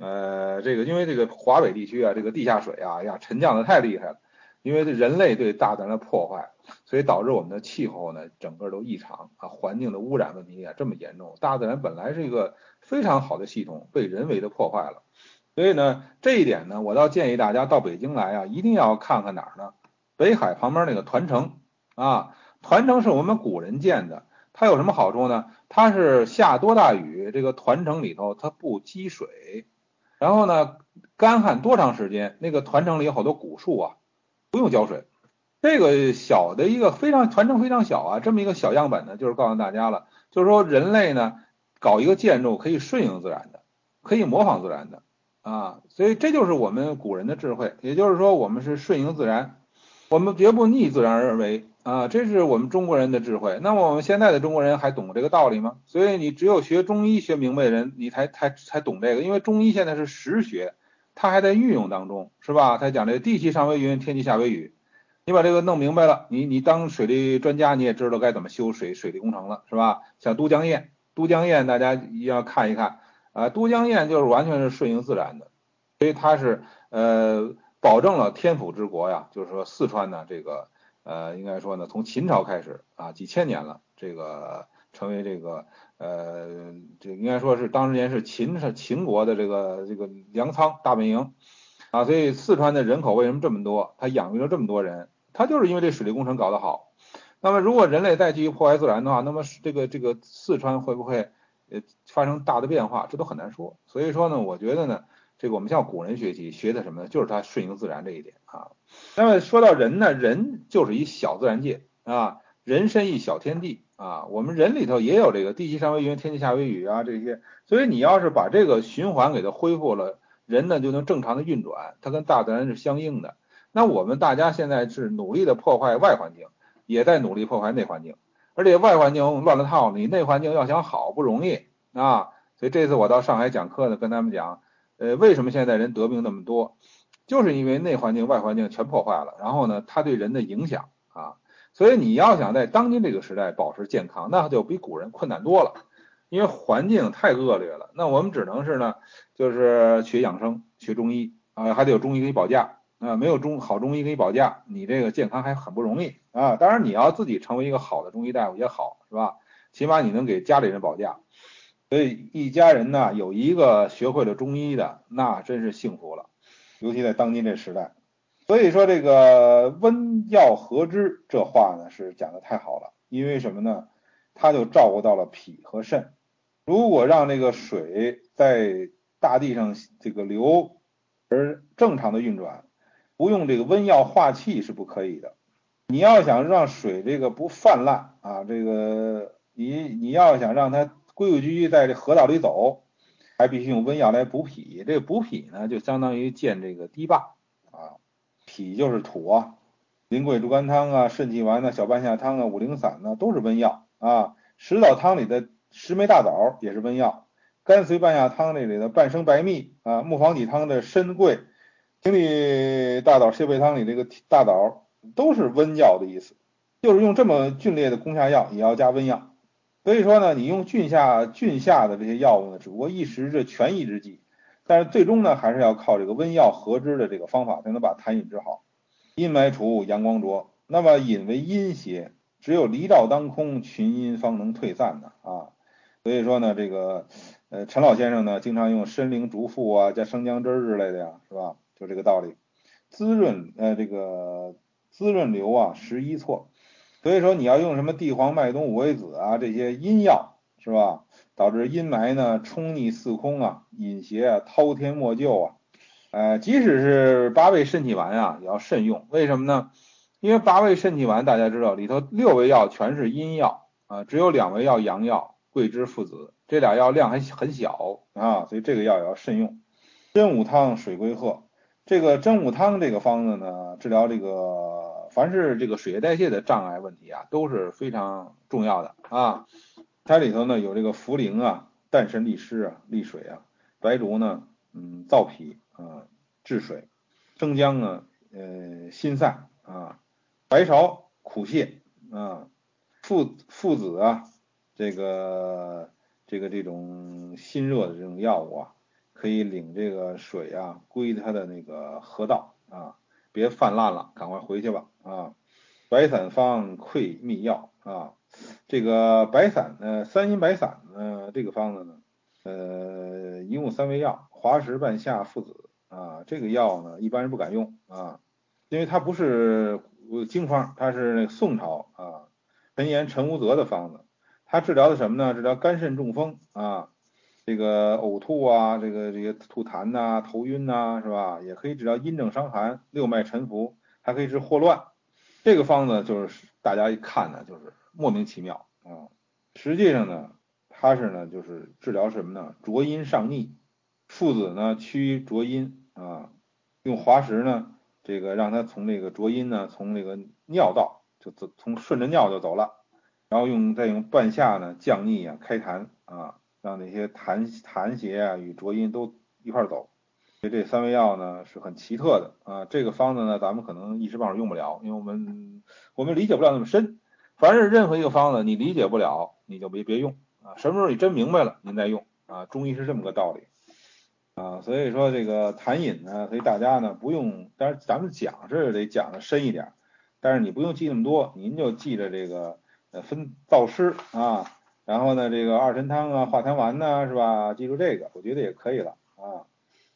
Speaker 1: 呃，这个因为这个华北地区啊，这个地下水啊呀沉降的太厉害了，因为人类对大自然的破坏，所以导致我们的气候呢整个都异常啊，环境的污染问题啊这么严重。大自然本来是一个非常好的系统，被人为的破坏了。所以呢，这一点呢，我倒建议大家到北京来啊，一定要看看哪儿呢？北海旁边那个团城。啊，团城是我们古人建的，它有什么好处呢？它是下多大雨，这个团城里头它不积水，然后呢，干旱多长时间，那个团城里有好多古树啊，不用浇水。这个小的一个非常团城非常小啊，这么一个小样本呢，就是告诉大家了，就是说人类呢搞一个建筑可以顺应自然的，可以模仿自然的啊，所以这就是我们古人的智慧，也就是说我们是顺应自然，我们绝不逆自然而为。啊，这是我们中国人的智慧。那么我们现在的中国人还懂这个道理吗？所以你只有学中医学明白人，你才才才懂这个。因为中医现在是实学，它还在运用当中，是吧？他讲这地气上为云，天气下为雨。你把这个弄明白了，你你当水利专家，你也知道该怎么修水水利工程了，是吧？像都江堰，都江堰大家一定要看一看啊，都江堰就是完全是顺应自然的，所以它是呃保证了天府之国呀，就是说四川呢这个。呃，应该说呢，从秦朝开始啊，几千年了，这个成为这个呃，这应该说是当年是秦是秦国的这个这个粮仓大本营啊，所以四川的人口为什么这么多？它养育了这么多人，它就是因为这水利工程搞得好。那么如果人类再继续破坏自然的话，那么这个这个四川会不会呃发生大的变化？这都很难说。所以说呢，我觉得呢。这个我们向古人学习，学的什么呢？就是他顺应自然这一点啊。那么说到人呢，人就是一小自然界啊，人身一小天地啊。我们人里头也有这个地气上为云，天气下为雨啊这些。所以你要是把这个循环给它恢复了，人呢就能正常的运转，它跟大自然是相应的。那我们大家现在是努力的破坏外环境，也在努力破坏内环境，而且外环境乱了套，你内环境要想好不容易啊。所以这次我到上海讲课呢，跟他们讲。呃，为什么现在人得病那么多？就是因为内环境、外环境全破坏了，然后呢，它对人的影响啊，所以你要想在当今这个时代保持健康，那就比古人困难多了，因为环境太恶劣了。那我们只能是呢，就是学养生、学中医啊，还得有中医给你保驾啊，没有中好中医给你保驾，你这个健康还很不容易啊。当然，你要自己成为一个好的中医大夫也好，是吧？起码你能给家里人保驾。所以一家人呢，有一个学会了中医的，那真是幸福了。尤其在当今这时代，所以说这个温药合之这话呢，是讲的太好了。因为什么呢？它就照顾到了脾和肾。如果让这个水在大地上这个流而正常的运转，不用这个温药化气是不可以的。你要想让水这个不泛滥啊，这个你你要想让它。规规矩矩在这河道里走，还必须用温药来补脾。这个补脾呢，就相当于建这个堤坝啊。脾就是土啊，苓桂猪肝汤啊、肾气丸呐、小半夏汤啊、五苓散呢，都是温药啊。石枣汤里的十枚大枣也是温药，甘遂半夏汤那里的半生白蜜啊，木黄体汤的参桂、清理大枣泻肺汤里这个大枣都是温药的意思，就是用这么峻烈的攻下药，也要加温药。所以说呢，你用郡下郡下的这些药物呢，只不过一时这权宜之计，但是最终呢，还是要靠这个温药合之的这个方法，才能把痰饮治好。阴霾除，阳光灼，那么引为阴邪，只有离照当空，群阴方能退散的啊。所以说呢，这个呃陈老先生呢，经常用参苓竹附啊，加生姜汁之类的呀，是吧？就这个道理，滋润呃这个滋润流啊，十一错。所以说你要用什么地黄、麦冬、五味子啊这些阴药是吧？导致阴霾呢冲逆四空啊，引邪啊滔天莫救啊！呃，即使是八味肾气丸啊，也要慎用。为什么呢？因为八味肾气丸大家知道里头六味药全是阴药啊，只有两味药阳药，桂枝附子，这俩药量还很小啊，所以这个药也要慎用。真武汤、水归鹤，这个真武汤这个方子呢，治疗这个。凡是这个水液代谢的障碍问题啊，都是非常重要的啊。它里头呢有这个茯苓啊，淡渗利湿啊，利水啊；白术呢，嗯，燥脾啊，治水；生姜呢，呃，辛散啊；白芍苦泻啊，附附子啊，这个这个这种心热的这种药物啊，可以领这个水啊归它的那个河道啊，别泛滥了，赶快回去吧啊。白散方溃秘药啊，这个白散呢，三阴白散呢，这个方子呢，呃，一共三味药，滑石半夏附子啊，这个药呢，一般人不敢用啊，因为它不是经方，它是那宋朝啊陈延陈无泽的方子，它治疗的什么呢？治疗肝肾中风啊，这个呕吐啊，这个这些吐痰呐，头晕呐，是吧？也可以治疗阴症伤寒、六脉沉浮，还可以治霍乱。这个方子就是大家一看呢，就是莫名其妙啊。实际上呢，它是呢，就是治疗什么呢？浊阴上逆，附子呢驱浊阴啊，用滑石呢，这个让它从这个浊阴呢，从这个尿道就走，从顺着尿就走了。然后用再用半夏呢降逆啊，开痰啊，让那些痰痰邪啊与浊阴都一块走。所以这三味药呢是很奇特的啊，这个方子呢咱们可能一时半会儿用不了，因为我们我们理解不了那么深。凡是任何一个方子你理解不了，你就别别用啊。什么时候你真明白了，您再用啊。中医是这么个道理啊。所以说这个痰饮呢，所以大家呢不用，但是咱们讲是得讲的深一点，但是你不用记那么多，您就记着这个呃分燥湿啊，然后呢这个二陈汤啊、化痰丸呐，是吧？记住这个，我觉得也可以了啊。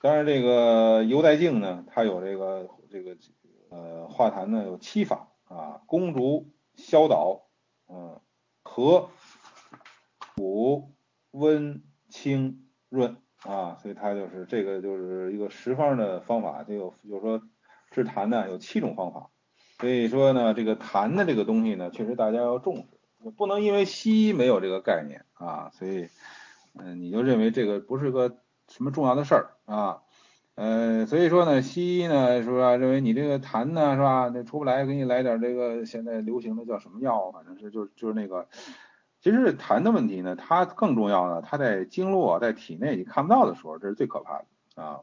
Speaker 1: 当然，这个油带镜呢，它有这个这个呃化痰呢有七法啊，攻逐、消导、嗯和、补、温、清、润啊，所以它就是这个就是一个十方的方法，就有就是说治痰呢有七种方法，所以说呢这个痰的这个东西呢，确实大家要重视，不能因为西医没有这个概念啊，所以嗯你就认为这个不是个。什么重要的事儿啊？呃，所以说呢，西医呢是吧，认为你这个痰呢是吧，那出不来，给你来点这个现在流行的叫什么药？反正是就就是那个，其实痰的问题呢，它更重要呢，它在经络在体内你看不到的时候，这是最可怕的啊。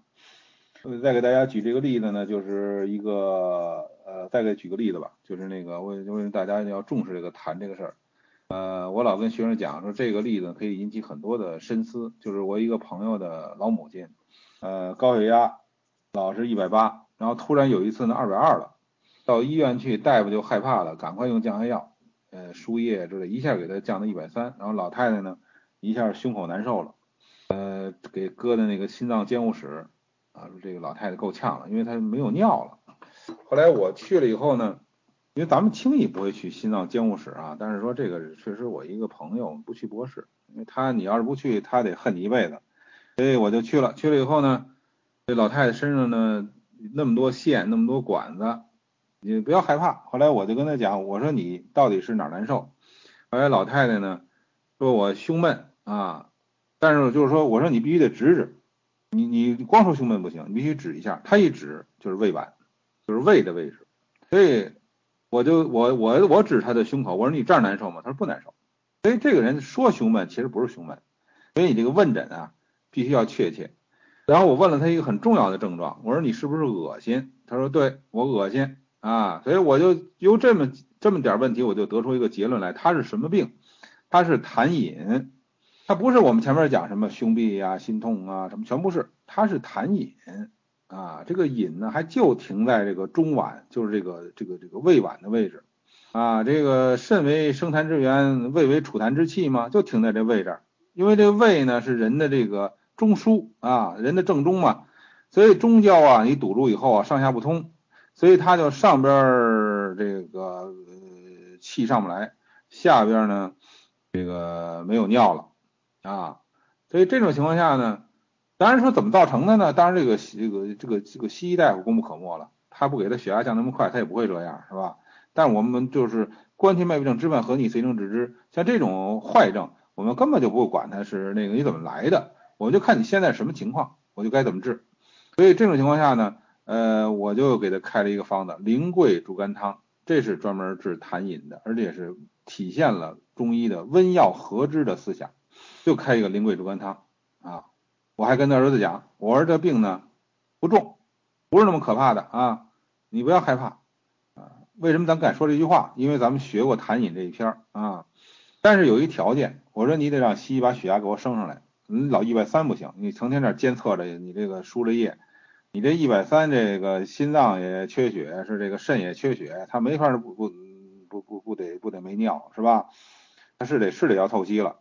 Speaker 1: 再给大家举这个例子呢，就是一个呃，再给举个例子吧，就是那个我因为大家要重视这个痰这个事儿。呃，我老跟学生讲说，这个例子可以引起很多的深思。就是我一个朋友的老母亲，呃，高血压老是一百八，然后突然有一次呢二百二了，到医院去，大夫就害怕了，赶快用降压药，呃，输液之类，一下给他降到一百三。然后老太太呢，一下胸口难受了，呃，给搁在那个心脏监护室，啊，说这个老太太够呛了，因为她没有尿了。后来我去了以后呢。因为咱们轻易不会去心脏监护室啊，但是说这个确实我一个朋友不去博士，因为他你要是不去，他得恨你一辈子，所以我就去了。去了以后呢，这老太太身上呢那么多线，那么多管子，你不要害怕。后来我就跟他讲，我说你到底是哪难受？后来老太太呢说我胸闷啊，但是就是说我说你必须得指指，你你光说胸闷不行，你必须指一下。他一指就是胃脘，就是胃的位置，所以。我就我我我指他的胸口，我说你这儿难受吗？他说不难受。所以这个人说胸闷，其实不是胸闷。所以你这个问诊啊，必须要确切。然后我问了他一个很重要的症状，我说你是不是恶心？他说对我恶心啊。所以我就由这么这么点问题，我就得出一个结论来，他是什么病？他是痰饮，他不是我们前面讲什么胸痹啊、心痛啊什么，全不是，他是痰饮。啊，这个饮呢，还就停在这个中脘，就是这个这个这个胃脘的位置。啊，这个肾为生痰之源，胃为储痰之器嘛，就停在这胃这。因为这胃呢是人的这个中枢啊，人的正中嘛，所以中焦啊，你堵住以后啊，上下不通，所以它就上边这个气上不来，下边呢这个没有尿了啊，所以这种情况下呢。当然说怎么造成的呢？当然这个这个这个这个西医大夫功不可没了，他不给他血压降那么快，他也不会这样，是吧？但我们就是关天脉病症知脉和逆，随症治之。像这种坏症，我们根本就不会管他是那个你怎么来的，我就看你现在什么情况，我就该怎么治。所以这种情况下呢，呃，我就给他开了一个方子，苓桂猪肝汤，这是专门治痰饮的，而且是体现了中医的温药合之的思想，就开一个苓桂猪肝汤啊。我还跟他儿子讲，我儿子病呢不重，不是那么可怕的啊，你不要害怕啊。为什么咱敢说这句话？因为咱们学过痰饮这一篇啊。但是有一条件，我说你得让西医把血压给我升上来。你老一百三不行，你成天这监测着你这个输着液，你这一百三这个心脏也缺血，是这个肾也缺血，他没法不不不不不得不得没尿是吧？他是得是得要透析了。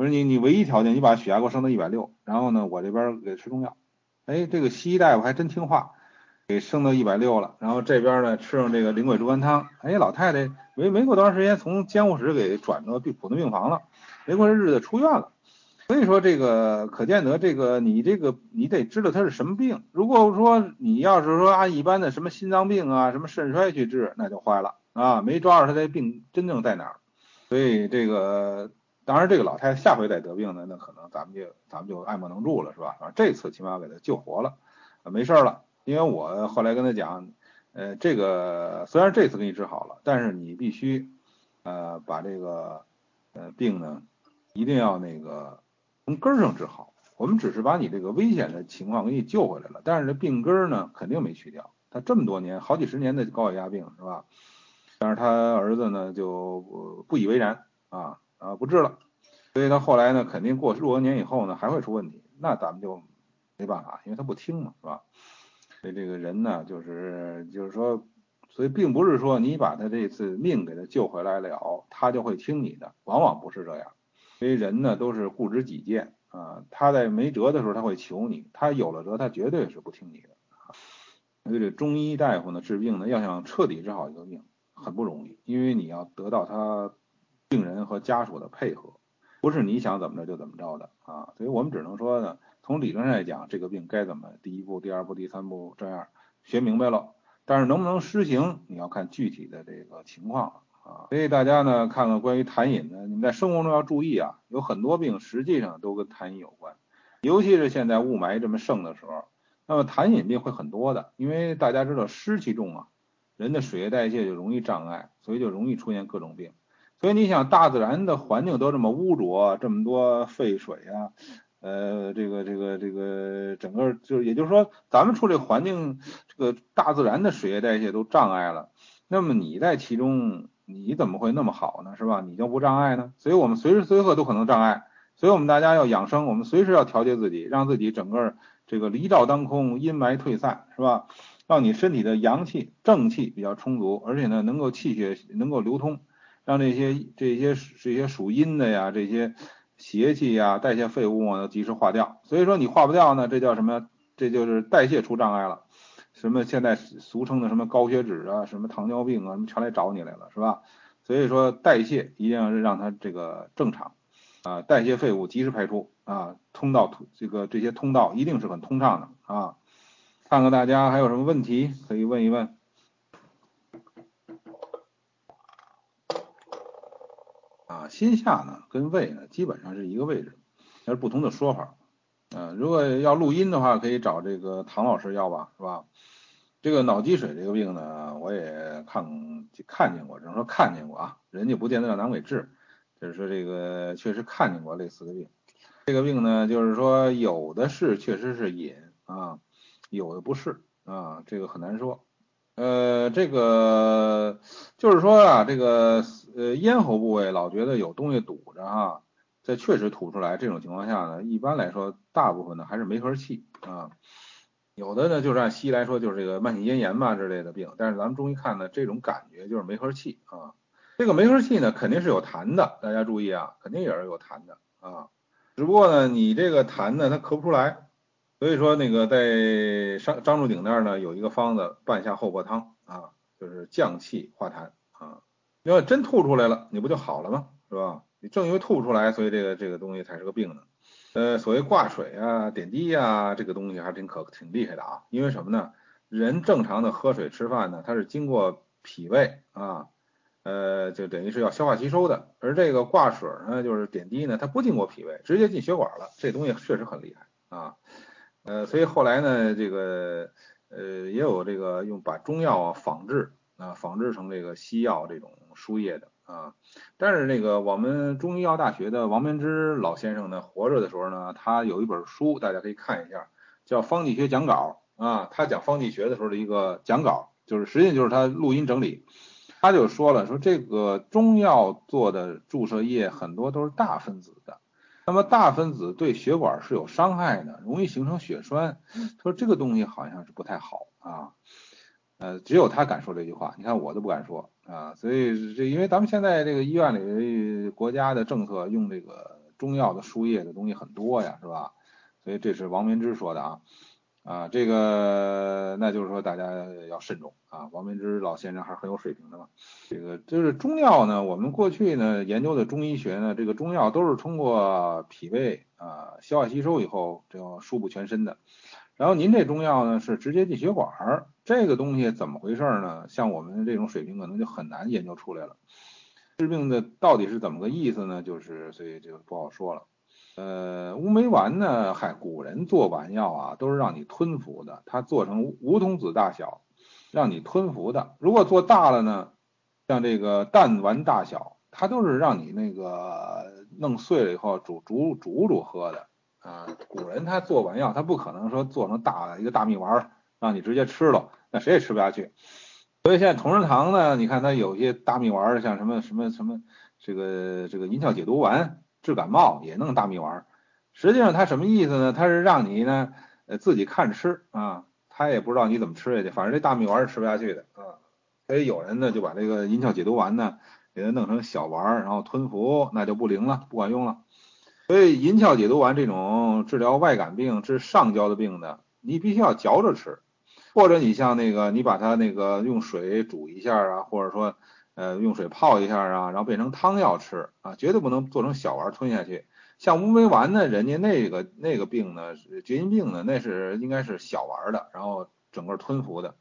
Speaker 1: 我说你你唯一条件，你把血压给我升到一百六，然后呢，我这边给吃中药。哎，这个西医大夫还真听话。给升到一百六了，然后这边呢吃上这个苓桂猪肝汤，哎，老太太没没过多长时间，从监护室给转到病普通病房了，没过日子出院了。所以说这个可见得这个你这个你得知道他是什么病。如果说你要是说按一般的什么心脏病啊、什么肾衰去治，那就坏了啊，没抓住他的病真正在哪儿。所以这个当然这个老太太下回再得病呢，那可能咱们就咱们就爱莫能助了，是吧？啊，这次起码给她救活了，没事了。因为我后来跟他讲，呃，这个虽然这次给你治好了，但是你必须，呃，把这个，呃，病呢，一定要那个从根上治好。我们只是把你这个危险的情况给你救回来了，但是这病根呢，肯定没去掉。他这么多年，好几十年的高血压病是吧？但是他儿子呢，就不以为然啊啊，不治了。所以他后来呢，肯定过若干年以后呢，还会出问题。那咱们就没办法，因为他不听嘛，是吧？所以这个人呢，就是就是说，所以并不是说你把他这次命给他救回来了，他就会听你的，往往不是这样。所以人呢都是固执己见啊，他在没辙的时候他会求你，他有了辙他绝对是不听你的。所以这中医大夫呢治病呢，要想彻底治好一个病很不容易，因为你要得到他病人和家属的配合，不是你想怎么着就怎么着的啊。所以我们只能说呢。从理论上来讲，这个病该怎么第一步、第二步、第三步这样学明白了，但是能不能施行，你要看具体的这个情况啊。所以大家呢，看看关于痰饮呢，你们在生活中要注意啊，有很多病实际上都跟痰饮有关，尤其是现在雾霾这么盛的时候，那么痰饮病会很多的，因为大家知道湿气重啊，人的水液代谢就容易障碍，所以就容易出现各种病。所以你想，大自然的环境都这么污浊，这么多废水啊。呃，这个这个这个整个就是，也就是说，咱们处这环境，这个大自然的水液代谢都障碍了，那么你在其中，你怎么会那么好呢？是吧？你就不障碍呢？所以我们随时随刻都可能障碍，所以我们大家要养生，我们随时要调节自己，让自己整个这个离照当空，阴霾退散，是吧？让你身体的阳气正气比较充足，而且呢，能够气血能够流通，让这些这些这些属阴的呀，这些。邪气呀，代谢废物啊，及时化掉。所以说你化不掉呢，这叫什么？这就是代谢出障碍了。什么现在俗称的什么高血脂啊，什么糖尿病啊，什么全来找你来了，是吧？所以说代谢一定要是让它这个正常啊，代谢废物及时排出啊，通道这个这些通道一定是很通畅的啊。看看大家还有什么问题可以问一问。啊心下呢，跟胃呢基本上是一个位置，但是不同的说法。嗯，如果要录音的话，可以找这个唐老师要吧，是吧？这个脑积水这个病呢，我也看看见过，只能说看见过啊，人家不见得让咱给治，就是说这个确实看见过类似的病。这个病呢，就是说有的是确实是瘾啊，有的不是啊，这个很难说。呃，这个就是说啊，这个呃咽喉部位老觉得有东西堵着哈，这确实吐出来。这种情况下呢，一般来说，大部分呢还是没盒气啊。有的呢，就是按西医来说，就是这个慢性咽炎嘛之类的病。但是咱们中医看呢，这种感觉就是没盒气啊。这个没盒气呢，肯定是有痰的，大家注意啊，肯定也是有痰的啊。只不过呢，你这个痰呢，它咳不出来。所以说那个在张张仲景那儿呢，有一个方子半夏厚朴汤啊，就是降气化痰啊。要真吐出来了，你不就好了吗？是吧？你正因为吐不出来，所以这个这个东西才是个病呢。呃，所谓挂水啊、点滴呀，这个东西还是挺可挺厉害的啊。因为什么呢？人正常的喝水吃饭呢，它是经过脾胃啊，呃，就等于是要消化吸收的。而这个挂水呢，就是点滴呢，它不经过脾胃，直接进血管了。这东西确实很厉害啊。呃，所以后来呢，这个呃也有这个用把中药啊仿制啊仿制成这个西药这种输液的啊，但是那个我们中医药大学的王明之老先生呢活着的时候呢，他有一本书大家可以看一下，叫《方剂学讲稿》啊，他讲方剂学的时候的一个讲稿，就是实际就是他录音整理，他就说了，说这个中药做的注射液很多都是大分子的，那么大分子对血管是有伤害的，容易形成血栓。他说这个东西好像是不太好啊，呃，只有他敢说这句话，你看我都不敢说啊。所以这因为咱们现在这个医院里国家的政策用这个中药的输液的东西很多呀，是吧？所以这是王明之说的啊。啊，这个那就是说大家要慎重啊。王明之老先生还是很有水平的嘛。这个就是中药呢，我们过去呢研究的中医学呢，这个中药都是通过脾胃啊消化吸收以后，这样输布全身的。然后您这中药呢是直接进血管儿，这个东西怎么回事呢？像我们这种水平可能就很难研究出来了。治病的到底是怎么个意思呢？就是所以就不好说了。呃，乌梅丸呢？嗨，古人做丸药啊，都是让你吞服的。它做成梧桐子大小，让你吞服的。如果做大了呢，像这个弹丸大小，它都是让你那个弄碎了以后煮煮煮煮喝的啊。古人他做丸药，他不可能说做成大一个大蜜丸让你直接吃了，那谁也吃不下去。所以现在同仁堂呢，你看它有些大蜜丸，像什么什么什么这个这个银翘解毒丸。治感冒也弄大蜜丸，实际上它什么意思呢？它是让你呢，呃，自己看着吃啊，他也不知道你怎么吃下去，反正这大蜜丸是吃不下去的啊。所以有人呢就把这个银翘解毒丸呢给它弄成小丸，然后吞服，那就不灵了，不管用了。所以银翘解毒丸这种治疗外感病、治上焦的病的，你必须要嚼着吃，或者你像那个你把它那个用水煮一下啊，或者说。呃，用水泡一下啊，然后变成汤药吃啊，绝对不能做成小丸吞下去。像乌梅丸呢，人家那个那个病呢，是绝阴病呢，那是应该是小丸的，然后整个吞服的，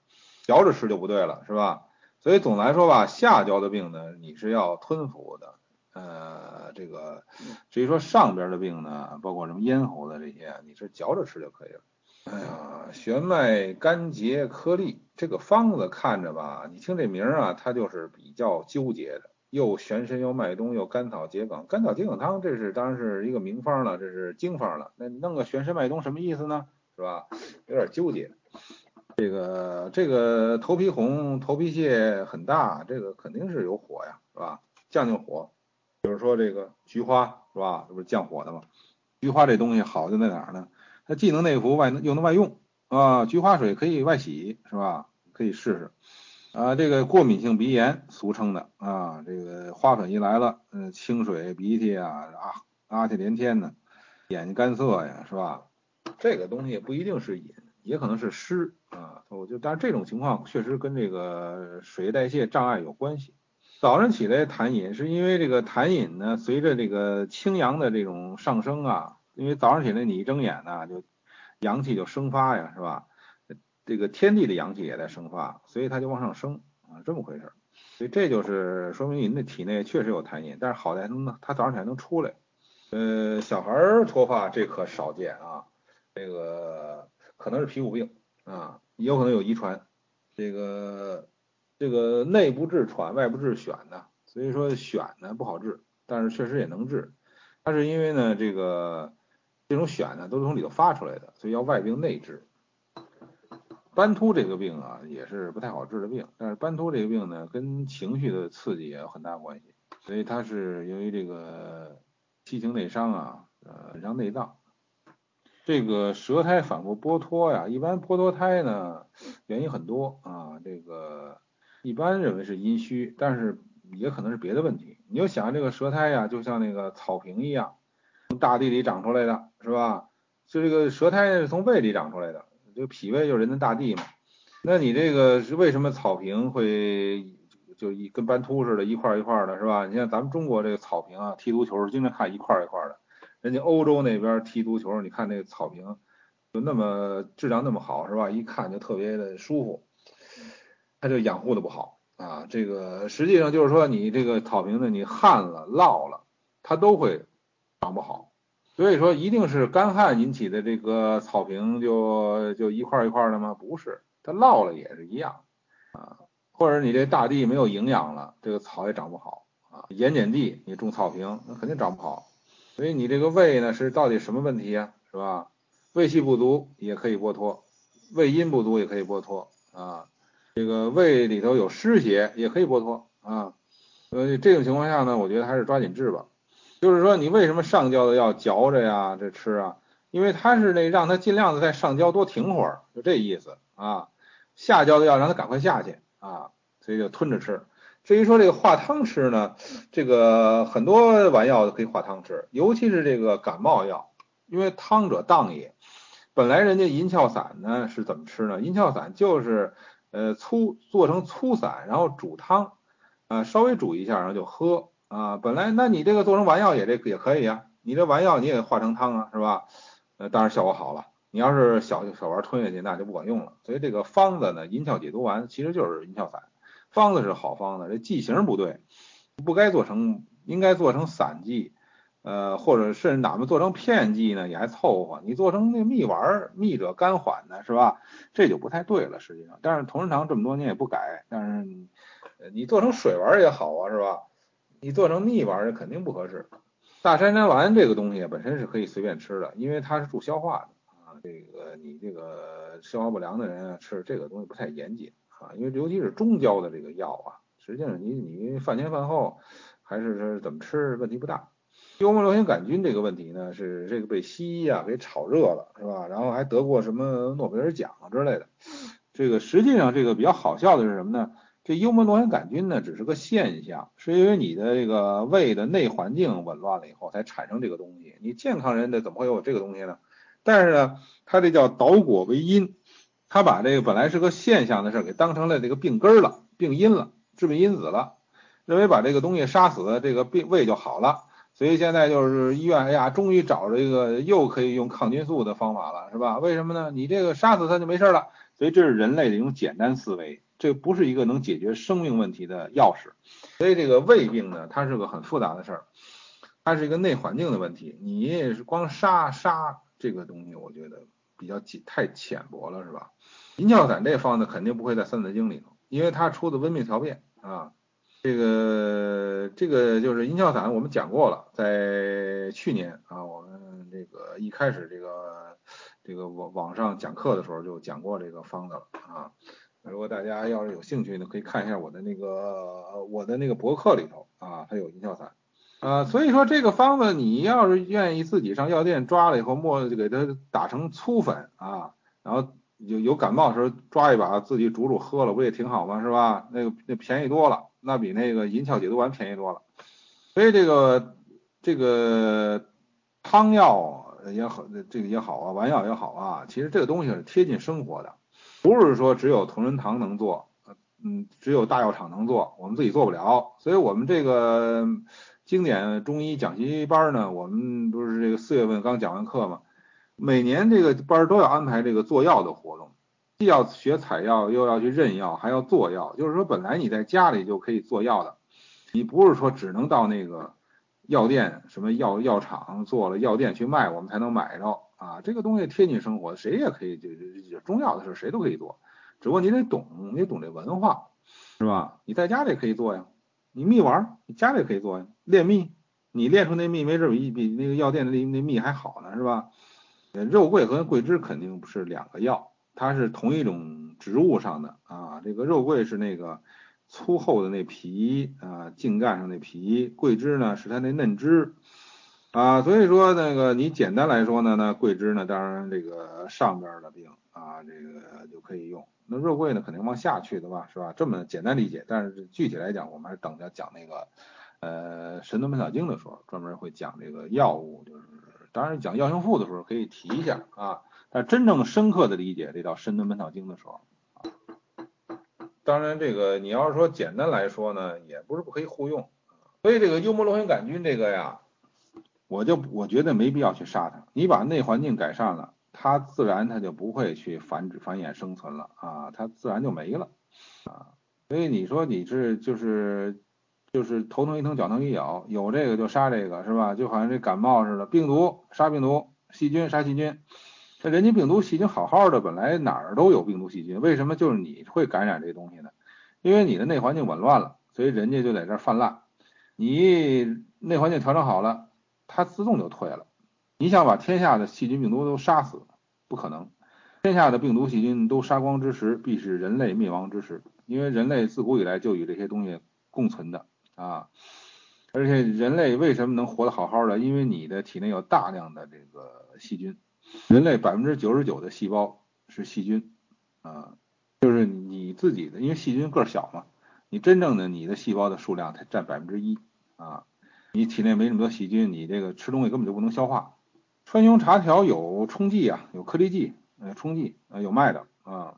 Speaker 1: 嚼着吃就不对了，是吧？所以总来说吧，下焦的病呢，你是要吞服的。呃，这个至于说上边的病呢，包括什么咽喉的这些，你是嚼着吃就可以了。哎呀，玄脉肝结颗粒这个方子看着吧，你听这名啊，它就是比较纠结的，又玄参又麦冬又甘草桔梗，甘草桔梗汤这是当然是一个名方了，这是经方了。那弄个玄参麦冬什么意思呢？是吧？有点纠结。这个这个头皮红、头皮屑很大，这个肯定是有火呀，是吧？降降火。比如说这个菊花，是吧？这不是降火的吗？菊花这东西好就在哪儿呢？它既能内服外又能外用啊，菊花水可以外洗是吧？可以试试啊。这个过敏性鼻炎，俗称的啊，这个花粉一来了，嗯，清水鼻涕啊啊，啊嚏连天的，眼睛干涩呀，是吧？这个东西也不一定是瘾，也可能是湿啊。我就但是这种情况确实跟这个水代谢障碍有关系。早上起来痰饮，是因为这个痰饮呢，随着这个清阳的这种上升啊。因为早上起来你一睁眼呢，就阳气就生发呀，是吧？这个天地的阳气也在生发，所以它就往上升啊，这么回事。所以这就是说明您的体内确实有痰饮，但是好在能他早上起来能出来。呃，小孩脱发这可少见啊，这个可能是皮肤病啊，也有可能有遗传。这个这个内不治喘，外不治癣呢，所以说癣呢不好治，但是确实也能治。它是因为呢这个。这种癣呢，都是从里头发出来的，所以要外病内治。斑秃这个病啊，也是不太好治的病，但是斑秃这个病呢，跟情绪的刺激也有很大关系，所以它是由于这个七情内伤啊，呃，伤内脏。这个舌苔反复剥脱呀，一般剥脱胎呢，原因很多啊，这个一般认为是阴虚，但是也可能是别的问题。你就想这个舌苔呀，就像那个草坪一样。从大地里长出来的是吧？就这个舌苔是从胃里长出来的，这个脾胃就是人的大地嘛。那你这个是为什么草坪会就一跟斑秃似的，一块一块的，是吧？你像咱们中国这个草坪啊，踢足球经常看一块一块的，人家欧洲那边踢足球，你看那个草坪就那么质量那么好，是吧？一看就特别的舒服，它就养护的不好啊。这个实际上就是说，你这个草坪呢，你旱了涝了，它都会。长不好，所以说一定是干旱引起的这个草坪就就一块一块的吗？不是，它涝了也是一样啊。或者你这大地没有营养了，这个草也长不好啊。盐碱地你种草坪，那肯定长不好。所以你这个胃呢是到底什么问题呀？是吧？胃气不足也可以剥脱，胃阴不足也可以剥脱啊。这个胃里头有湿邪，也可以剥脱啊。呃，这种情况下呢，我觉得还是抓紧治吧。就是说，你为什么上焦的要嚼着呀？这吃啊，因为它是那让它尽量的在上焦多停会儿，就这意思啊。下焦的要让它赶快下去啊，所以就吞着吃。至于说这个化汤吃呢，这个很多丸药都可以化汤吃，尤其是这个感冒药，因为汤者当也。本来人家银翘散呢是怎么吃呢？银翘散就是呃粗做成粗散，然后煮汤啊，稍微煮一下然后就喝啊。本来那你这个做成丸药也这也可以啊，你这丸药你也化成汤啊，是吧？呃，当然效果好了。你要是小小丸吞下去，那就不管用了。所以这个方子呢，银翘解毒丸其实就是银翘散。方子是好方子，这剂型不对，不该做成，应该做成散剂，呃，或者甚至哪怕做成片剂呢，也还凑合。你做成那蜜丸，蜜者甘缓呢是吧？这就不太对了，实际上。但是同仁堂这么多年也不改，但是你做成水丸也好啊，是吧？你做成蜜丸肯定不合适。大山楂丸这个东西本身是可以随便吃的，因为它是助消化的啊。这个你这个消化不良的人啊吃这个东西不太严谨。啊，因为尤其是中焦的这个药啊，实际上你你饭前饭后还是是怎么吃问题不大。幽门螺旋杆菌这个问题呢，是这个被西医啊给炒热了，是吧？然后还得过什么诺贝尔奖之类的。这个实际上这个比较好笑的是什么呢？这幽门螺旋杆菌呢只是个现象，是因为你的这个胃的内环境紊乱了以后才产生这个东西。你健康人的怎么会有这个东西呢？但是呢，它这叫导果为因。他把这个本来是个现象的事儿，给当成了这个病根了、病因了、致病因子了，认为把这个东西杀死，这个病胃就好了。所以现在就是医院，哎呀，终于找着一个又可以用抗菌素的方法了，是吧？为什么呢？你这个杀死它就没事了。所以这是人类的一种简单思维，这不是一个能解决生命问题的钥匙。所以这个胃病呢，它是个很复杂的事儿，它是一个内环境的问题。你也是光杀杀这个东西，我觉得比较浅太浅薄了，是吧？银翘散这方子肯定不会在《三字经》里头，因为它出的温病调变啊。这个这个就是银翘散，我们讲过了，在去年啊，我们这个一开始这个这个网网上讲课的时候就讲过这个方子了啊。如果大家要是有兴趣呢，可以看一下我的那个我的那个博客里头啊，它有银翘散啊。所以说这个方子，你要是愿意自己上药店抓了以后，磨就给它打成粗粉啊，然后。有有感冒时候抓一把自己煮煮喝了不也挺好吗？是吧？那个那便宜多了，那比那个银翘解毒丸便宜多了。所以这个这个汤药也好，这个也好啊，丸药也好啊，其实这个东西是贴近生活的，不是说只有同仁堂能做，嗯，只有大药厂能做，我们自己做不了。所以我们这个经典中医讲习班呢，我们不是这个四月份刚讲完课嘛。每年这个班都要安排这个做药的活动，既要学采药，又要去认药，还要做药。就是说，本来你在家里就可以做药的，你不是说只能到那个药店、什么药药厂做了药店去卖，我们才能买着啊。这个东西贴近生活，谁也可以，就就中药的事谁都可以做，只不过你得懂，你得懂这文化，是吧？你在家里可以做呀，你蜜丸你家里可以做呀，炼蜜，你炼出那蜜没准比比那个药店的那那蜜还好呢，是吧？肉桂和桂枝肯定不是两个药，它是同一种植物上的啊。这个肉桂是那个粗厚的那皮啊，茎干上那皮；桂枝呢是它那嫩枝啊。所以说那个你简单来说呢，那桂枝呢，当然这个上边的病啊，这个就可以用。那肉桂呢，肯定往下去的吧，是吧？这么简单理解。但是具体来讲，我们还是等着讲那个呃《神农本草经》的时候，专门会讲这个药物，就是。当然讲药性赋的时候可以提一下啊，但真正深刻的理解这道《神农本草经》的时候，当然这个你要是说简单来说呢，也不是不可以互用。所以这个幽门螺旋杆菌这个呀，我就我觉得没必要去杀它。你把内环境改善了，它自然它就不会去繁殖繁衍生存了啊，它自然就没了啊。所以你说你是就是。就是头疼一疼，脚疼一咬，有这个就杀这个，是吧？就好像这感冒似的，病毒杀病毒，细菌杀细菌。那人家病毒细菌好好的，本来哪儿都有病毒细菌，为什么就是你会感染这东西呢？因为你的内环境紊乱了，所以人家就在这泛滥。你内环境调整好了，它自动就退了。你想把天下的细菌病毒都杀死，不可能。天下的病毒细菌都杀光之时，必是人类灭亡之时。因为人类自古以来就与这些东西共存的啊，而且人类为什么能活得好好的？因为你的体内有大量的这个细菌。人类百分之九十九的细胞是细菌啊，就是你自己的，因为细菌个儿小嘛，你真正的你的细胞的数量才占百分之一啊。你体内没那么多细菌，你这个吃东西根本就不能消化。川芎茶条有冲剂啊，有颗粒剂，呃，冲剂呃有卖的啊。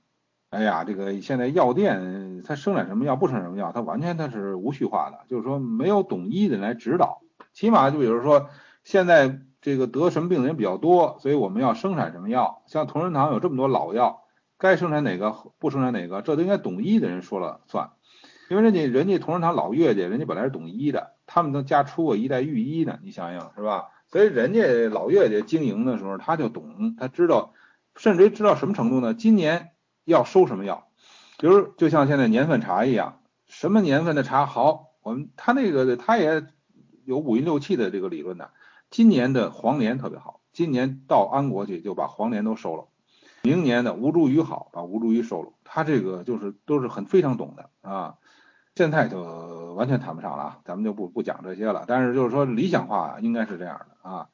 Speaker 1: 哎呀，这个现在药店它生产什么药不生产什么药，它完全它是无序化的，就是说没有懂医的人来指导。起码就比如说现在这个得什么病的人比较多，所以我们要生产什么药。像同仁堂有这么多老药，该生产哪个不生产哪个，这都应该懂医的人说了算。因为人家人家同仁堂老岳家，人家本来是懂医的。他们都家出过一代御医呢，你想想是吧？所以人家老岳家经营的时候，他就懂，他知道，甚至于知道什么程度呢？今年要收什么药？比如就像现在年份茶一样，什么年份的茶好？我们他那个他也有五运六气的这个理论的。今年的黄连特别好，今年到安国去就把黄连都收了。明年的吴茱萸好，把吴茱萸收了。他这个就是都是很非常懂的啊。现在就完全谈不上了啊，咱们就不不讲这些了。但是就是说理想化应该是这样的啊，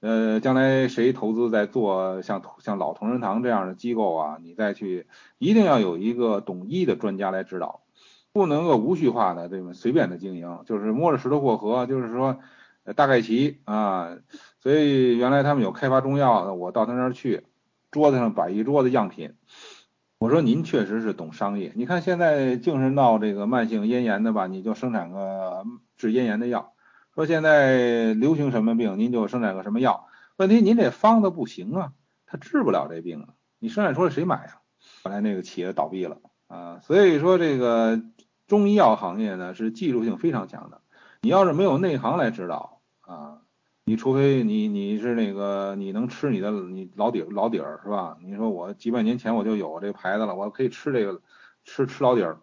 Speaker 1: 呃，将来谁投资在做像像老同仁堂这样的机构啊，你再去一定要有一个懂医的专家来指导，不能够无序化的这么随便的经营，就是摸着石头过河，就是说大概齐啊。所以原来他们有开发中药的，我到他那儿去，桌子上摆一桌子样品。我说您确实是懂商业，你看现在净是闹这个慢性咽炎的吧，你就生产个治咽炎的药；说现在流行什么病，您就生产个什么药。问题您这方子不行啊，它治不了这病啊，你生产出来谁买呀？后来那个企业倒闭了啊，所以说这个中医药行业呢是技术性非常强的，你要是没有内行来指导啊。你除非你你是那个你能吃你的你老底老底儿是吧？你说我几百年前我就有这牌子了，我可以吃这个吃吃老底儿，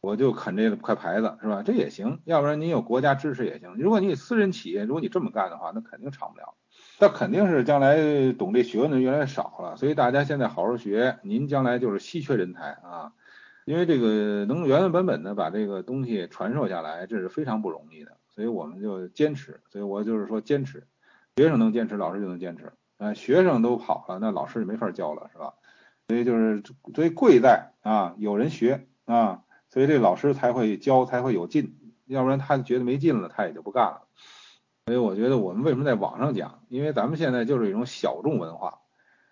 Speaker 1: 我就啃这个块牌子是吧？这也行，要不然你有国家支持也行。如果你私人企业，如果你这么干的话，那肯定长不了。那肯定是将来懂这学问的越来越少了，所以大家现在好好学，您将来就是稀缺人才啊。因为这个能原原本本的把这个东西传授下来，这是非常不容易的。所以我们就坚持，所以我就是说坚持，学生能坚持，老师就能坚持。啊，学生都跑了，那老师就没法教了，是吧？所以就是，所以贵在啊，有人学啊，所以这老师才会教，才会有劲，要不然他觉得没劲了，他也就不干了。所以我觉得我们为什么在网上讲？因为咱们现在就是一种小众文化，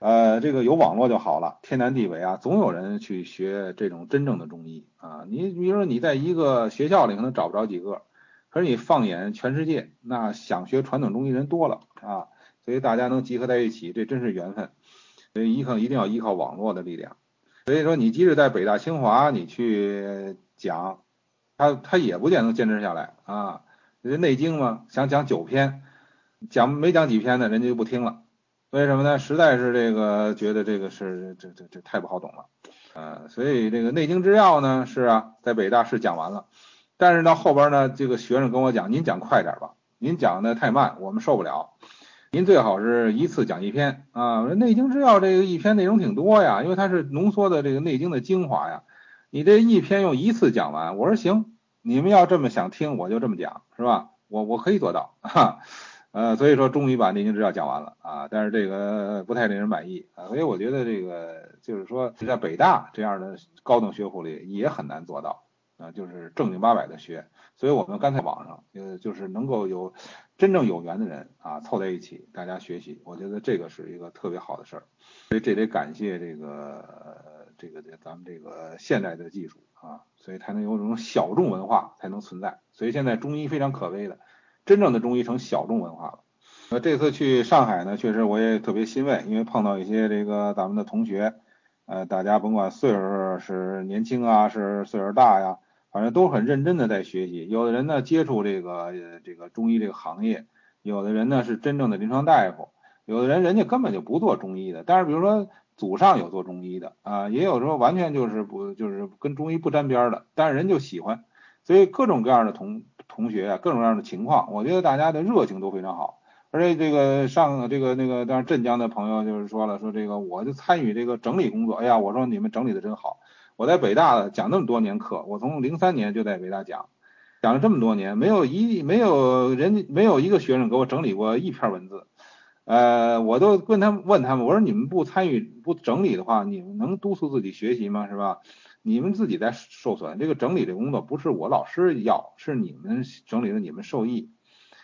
Speaker 1: 呃，这个有网络就好了，天南地北啊，总有人去学这种真正的中医啊。你比如说你在一个学校里可能找不着几个。可是你放眼全世界，那想学传统中医人多了啊，所以大家能集合在一起，这真是缘分。所以依靠一定要依靠网络的力量。所以说，你即使在北大清华，你去讲，他他也不见能坚持下来啊。这内经嘛，想讲九篇，讲没讲几篇呢，人家就不听了。为什么呢？实在是这个觉得这个是这这这太不好懂了啊。所以这个内经之要呢，是啊，在北大是讲完了。但是到后边呢，这个学生跟我讲，您讲快点吧，您讲的太慢，我们受不了。您最好是一次讲一篇啊，《内经之要》这个一篇内容挺多呀，因为它是浓缩的这个内经的精华呀。你这一篇用一次讲完，我说行，你们要这么想听，我就这么讲，是吧？我我可以做到，哈，呃，所以说终于把《内经之要》讲完了啊，但是这个不太令人满意啊，所以我觉得这个就是说在北大这样的高等学府里也很难做到。啊，就是正经八百的学，所以我们刚才网上，呃，就是能够有真正有缘的人啊，凑在一起，大家学习，我觉得这个是一个特别好的事儿，所以这得感谢这个这个这咱们这个现代的技术啊，所以才能有这种小众文化才能存在，所以现在中医非常可悲的，真正的中医成小众文化了。那，这次去上海呢，确实我也特别欣慰，因为碰到一些这个咱们的同学，呃，大家甭管岁数是年轻啊，是岁数大呀。反正都很认真的在学习，有的人呢接触这个这个中医这个行业，有的人呢是真正的临床大夫，有的人人家根本就不做中医的，但是比如说祖上有做中医的啊，也有说完全就是不就是跟中医不沾边的，但是人就喜欢，所以各种各样的同同学啊，各种各样的情况，我觉得大家的热情都非常好，而且这个上这个那个，当然镇江的朋友就是说了，说这个我就参与这个整理工作，哎呀，我说你们整理的真好。我在北大讲那么多年课，我从零三年就在北大讲，讲了这么多年，没有一没有人没有一个学生给我整理过一篇文字。呃，我都问他们问他们，我说你们不参与不整理的话，你们能督促自己学习吗？是吧？你们自己在受损。这个整理的工作不是我老师要，是你们整理的，你们受益。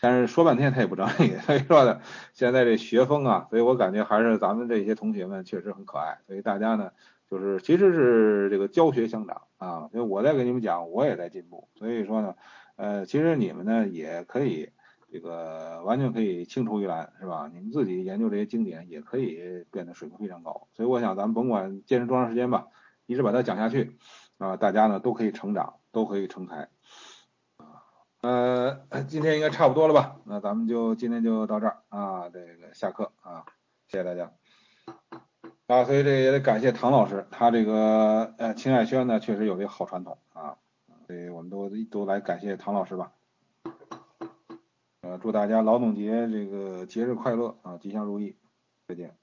Speaker 1: 但是说半天他也不整理，所以说呢，现在这学风啊，所以我感觉还是咱们这些同学们确实很可爱，所以大家呢，就是其实是这个教学相长啊，所以我在给你们讲，我也在进步，所以说呢，呃，其实你们呢也可以这个完全可以青出于蓝，是吧？你们自己研究这些经典也可以变得水平非常高，所以我想咱们甭管坚持多长时间吧，一直把它讲下去啊，大家呢都可以成长，都可以成才。啊呃，今天应该差不多了吧？那咱们就今天就到这儿啊，这个下课啊，谢谢大家。啊，所以这也得感谢唐老师，他这个呃秦海轩呢确实有这个好传统啊，所以我们都都来感谢唐老师吧。呃，祝大家劳动节这个节日快乐啊，吉祥如意，再见。